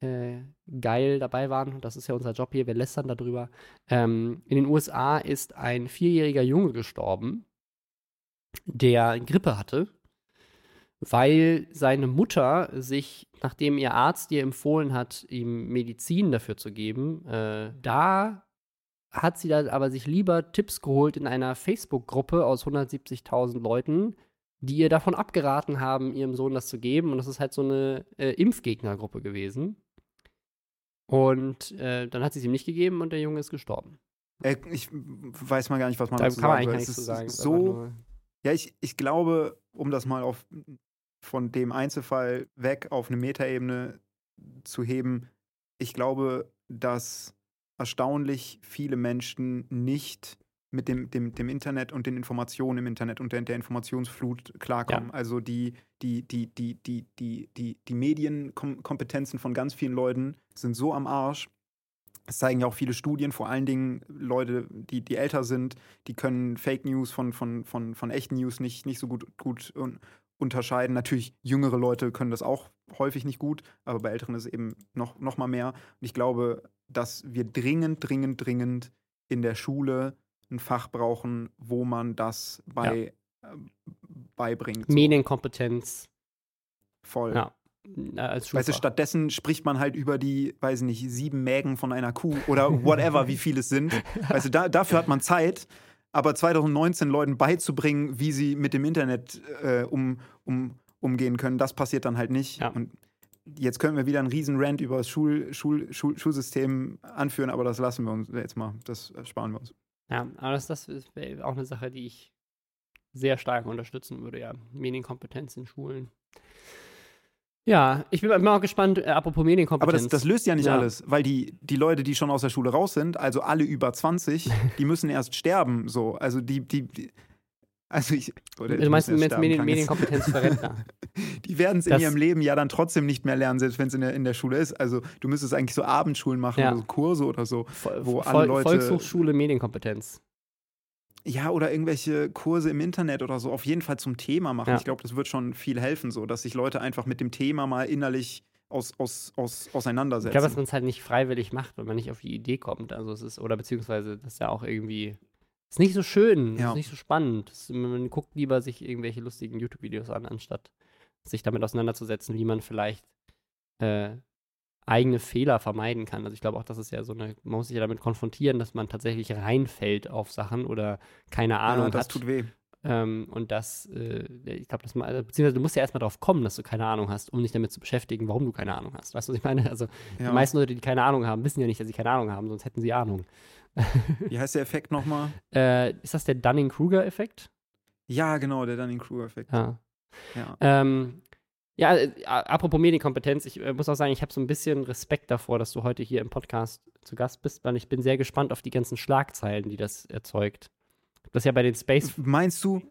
äh, geil dabei waren. Das ist ja unser Job hier, wir lästern darüber. Ähm, in den USA ist ein vierjähriger Junge gestorben, der Grippe hatte weil seine Mutter sich, nachdem ihr Arzt ihr empfohlen hat, ihm Medizin dafür zu geben, äh, da hat sie dann aber sich lieber Tipps geholt in einer Facebook-Gruppe aus 170.000 Leuten, die ihr davon abgeraten haben, ihrem Sohn das zu geben. Und das ist halt so eine äh, Impfgegnergruppe gewesen. Und äh, dann hat sie es ihm nicht gegeben und der Junge ist gestorben. Äh, ich weiß mal gar nicht, was man Da dazu kann man sagen eigentlich soll. gar nichts zu sagen. So, ja, ich, ich glaube, um das mal auf, von dem Einzelfall weg auf eine Metaebene zu heben, ich glaube, dass erstaunlich viele Menschen nicht mit dem, dem, dem Internet und den Informationen im Internet und der, der Informationsflut klarkommen. Also die, die, die, die, die, die, die, die Medienkompetenzen von ganz vielen Leuten sind so am Arsch. Das zeigen ja auch viele Studien, vor allen Dingen Leute, die, die älter sind, die können Fake News von, von, von, von echten News nicht, nicht so gut, gut un unterscheiden. Natürlich, jüngere Leute können das auch häufig nicht gut, aber bei Älteren ist es eben noch, noch mal mehr. Und ich glaube, dass wir dringend, dringend, dringend in der Schule ein Fach brauchen, wo man das bei, äh, beibringt. So. Medienkompetenz. Voll. Ja. Als Weißt du, stattdessen spricht man halt über die, weiß ich nicht, sieben Mägen von einer Kuh oder whatever, wie viele es sind. Weißt du, da, dafür hat man Zeit. Aber 2019 Leuten beizubringen, wie sie mit dem Internet äh, um, um, umgehen können, das passiert dann halt nicht. Ja. Und jetzt können wir wieder einen riesen Rant über das Schul, Schul, Schul, Schulsystem anführen, aber das lassen wir uns jetzt mal. Das sparen wir uns. Ja, aber das, das ist wär auch eine Sache, die ich sehr stark unterstützen würde, ja. Medienkompetenz in Schulen. Ja, ich bin mal gespannt, äh, apropos Aber Medienkompetenz. das, das löst ja nicht Ja. alles, weil die, die Leute, die schon aus der Schule raus sind, also alle über 20, die müssen erst sterben. So. Also die, die, die also ich, oder du meinst, du meinst Medien, Medienkompetenz. Die werden es in ihrem Leben ja dann trotzdem nicht mehr lernen, selbst wenn es in der, in der Schule ist. Also du müsstest eigentlich so Abendschulen machen Ja. oder so Kurse oder so. Vol Wo Vol alle Leute- Volkshochschule Medienkompetenz. Ja, oder irgendwelche Kurse im Internet oder so auf jeden Fall zum Thema machen. Ja. Ich glaube, das wird schon viel helfen, so dass sich Leute einfach mit dem Thema mal innerlich aus, aus, aus, Ich auseinandersetzen. glaube, dass man es halt nicht freiwillig macht, wenn man nicht auf die Idee kommt. Also es ist, oder beziehungsweise das ist ja auch irgendwie. Ist nicht so schön, Ja. ist nicht so spannend. Man guckt lieber sich irgendwelche lustigen YouTube-Videos an, anstatt sich damit auseinanderzusetzen, wie man vielleicht äh, eigene Fehler vermeiden kann. Also ich glaube auch, das ist ja so eine, man muss sich ja damit konfrontieren, dass man tatsächlich reinfällt auf Sachen oder keine Ahnung ja, das hat. tut weh. Ähm, und das, äh, ich glaube, dass man, also, beziehungsweise du musst ja erstmal darauf kommen, dass du keine Ahnung hast, um dich damit zu beschäftigen, warum du keine Ahnung hast. Weißt du, was ich meine? Also Ja. die meisten Leute, die keine Ahnung haben, wissen ja nicht, dass sie keine Ahnung haben, sonst hätten sie Ahnung. Wie heißt der Effekt nochmal? Äh, ist das der Dunning-Kruger-Effekt? Ja, genau, der Dunning-Kruger-Effekt. Ja. Ja. Ähm, ja, äh, apropos Medienkompetenz, ich äh, muss auch sagen, ich habe so ein bisschen Respekt davor, dass du heute hier im Podcast zu Gast bist, weil ich bin sehr gespannt auf die ganzen Schlagzeilen, die das erzeugt. Das ist ja bei den Space. Meinst du?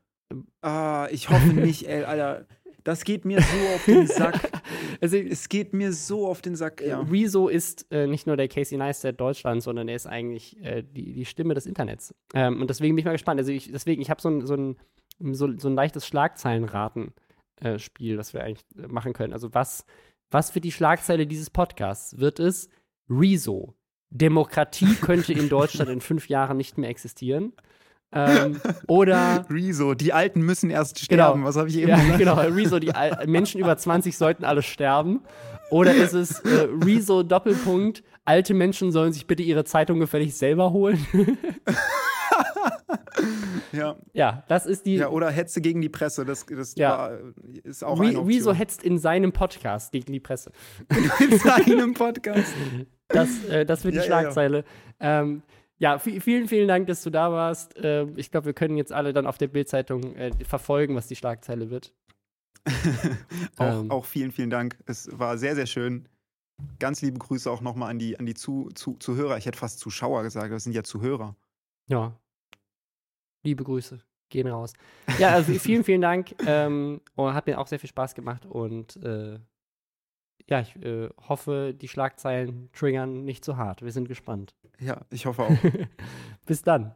Ah, ich hoffe nicht, ey, Alter. Das geht mir so auf den Sack. Also, Es geht mir so auf den Sack, ja. Rezo ist äh, nicht nur der Casey Neistat Deutschlands, sondern er ist eigentlich äh, die, die Stimme des Internets. Ähm, und deswegen bin ich mal gespannt. Also ich, deswegen, ich habe so ein, so, ein, so, so ein leichtes Schlagzeilenraten-Spiel, das wir eigentlich äh, machen können. Also was, was wird die Schlagzeile dieses Podcasts? Wird es Rezo? Demokratie könnte in Deutschland in fünf Jahren nicht mehr existieren. Ähm, oder Rezo, die Alten müssen erst Genau. sterben. Was habe ich eben ja, gesagt? genau, Rezo, die Al Menschen über 20 sollten alle sterben. Oder ist es äh, Rezo Doppelpunkt, alte Menschen sollen sich bitte ihre Zeitung gefällig selber holen? Ja. ja, das ist die. ja, oder Hetze gegen die Presse. Das, das Ja. war, ist auch Re eine. Rezo hetzt in seinem Podcast gegen die Presse. in seinem Podcast. Das, äh, das wird Ja, die ja, ja. Schlagzeile. Ähm, ja, vi- vielen, vielen Dank, dass du da warst. Ähm, ich glaube, wir können jetzt alle dann auf der Bildzeitung äh, verfolgen, was die Schlagzeile wird. auch, Ähm. auch vielen, vielen Dank. Es war sehr, sehr schön. Ganz liebe Grüße auch nochmal an die, an die zu, zu, Zuhörer. Ich hätte fast Zuschauer gesagt, das sind ja Zuhörer. Ja. Liebe Grüße. Gehen raus. Ja, also vielen, vielen Dank. Ähm, und hat mir auch sehr viel Spaß gemacht. Und äh, ja, ich äh, hoffe, die Schlagzeilen triggern nicht zu hart. Wir sind gespannt. Ja, ich hoffe auch. Bis dann.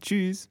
Tschüss.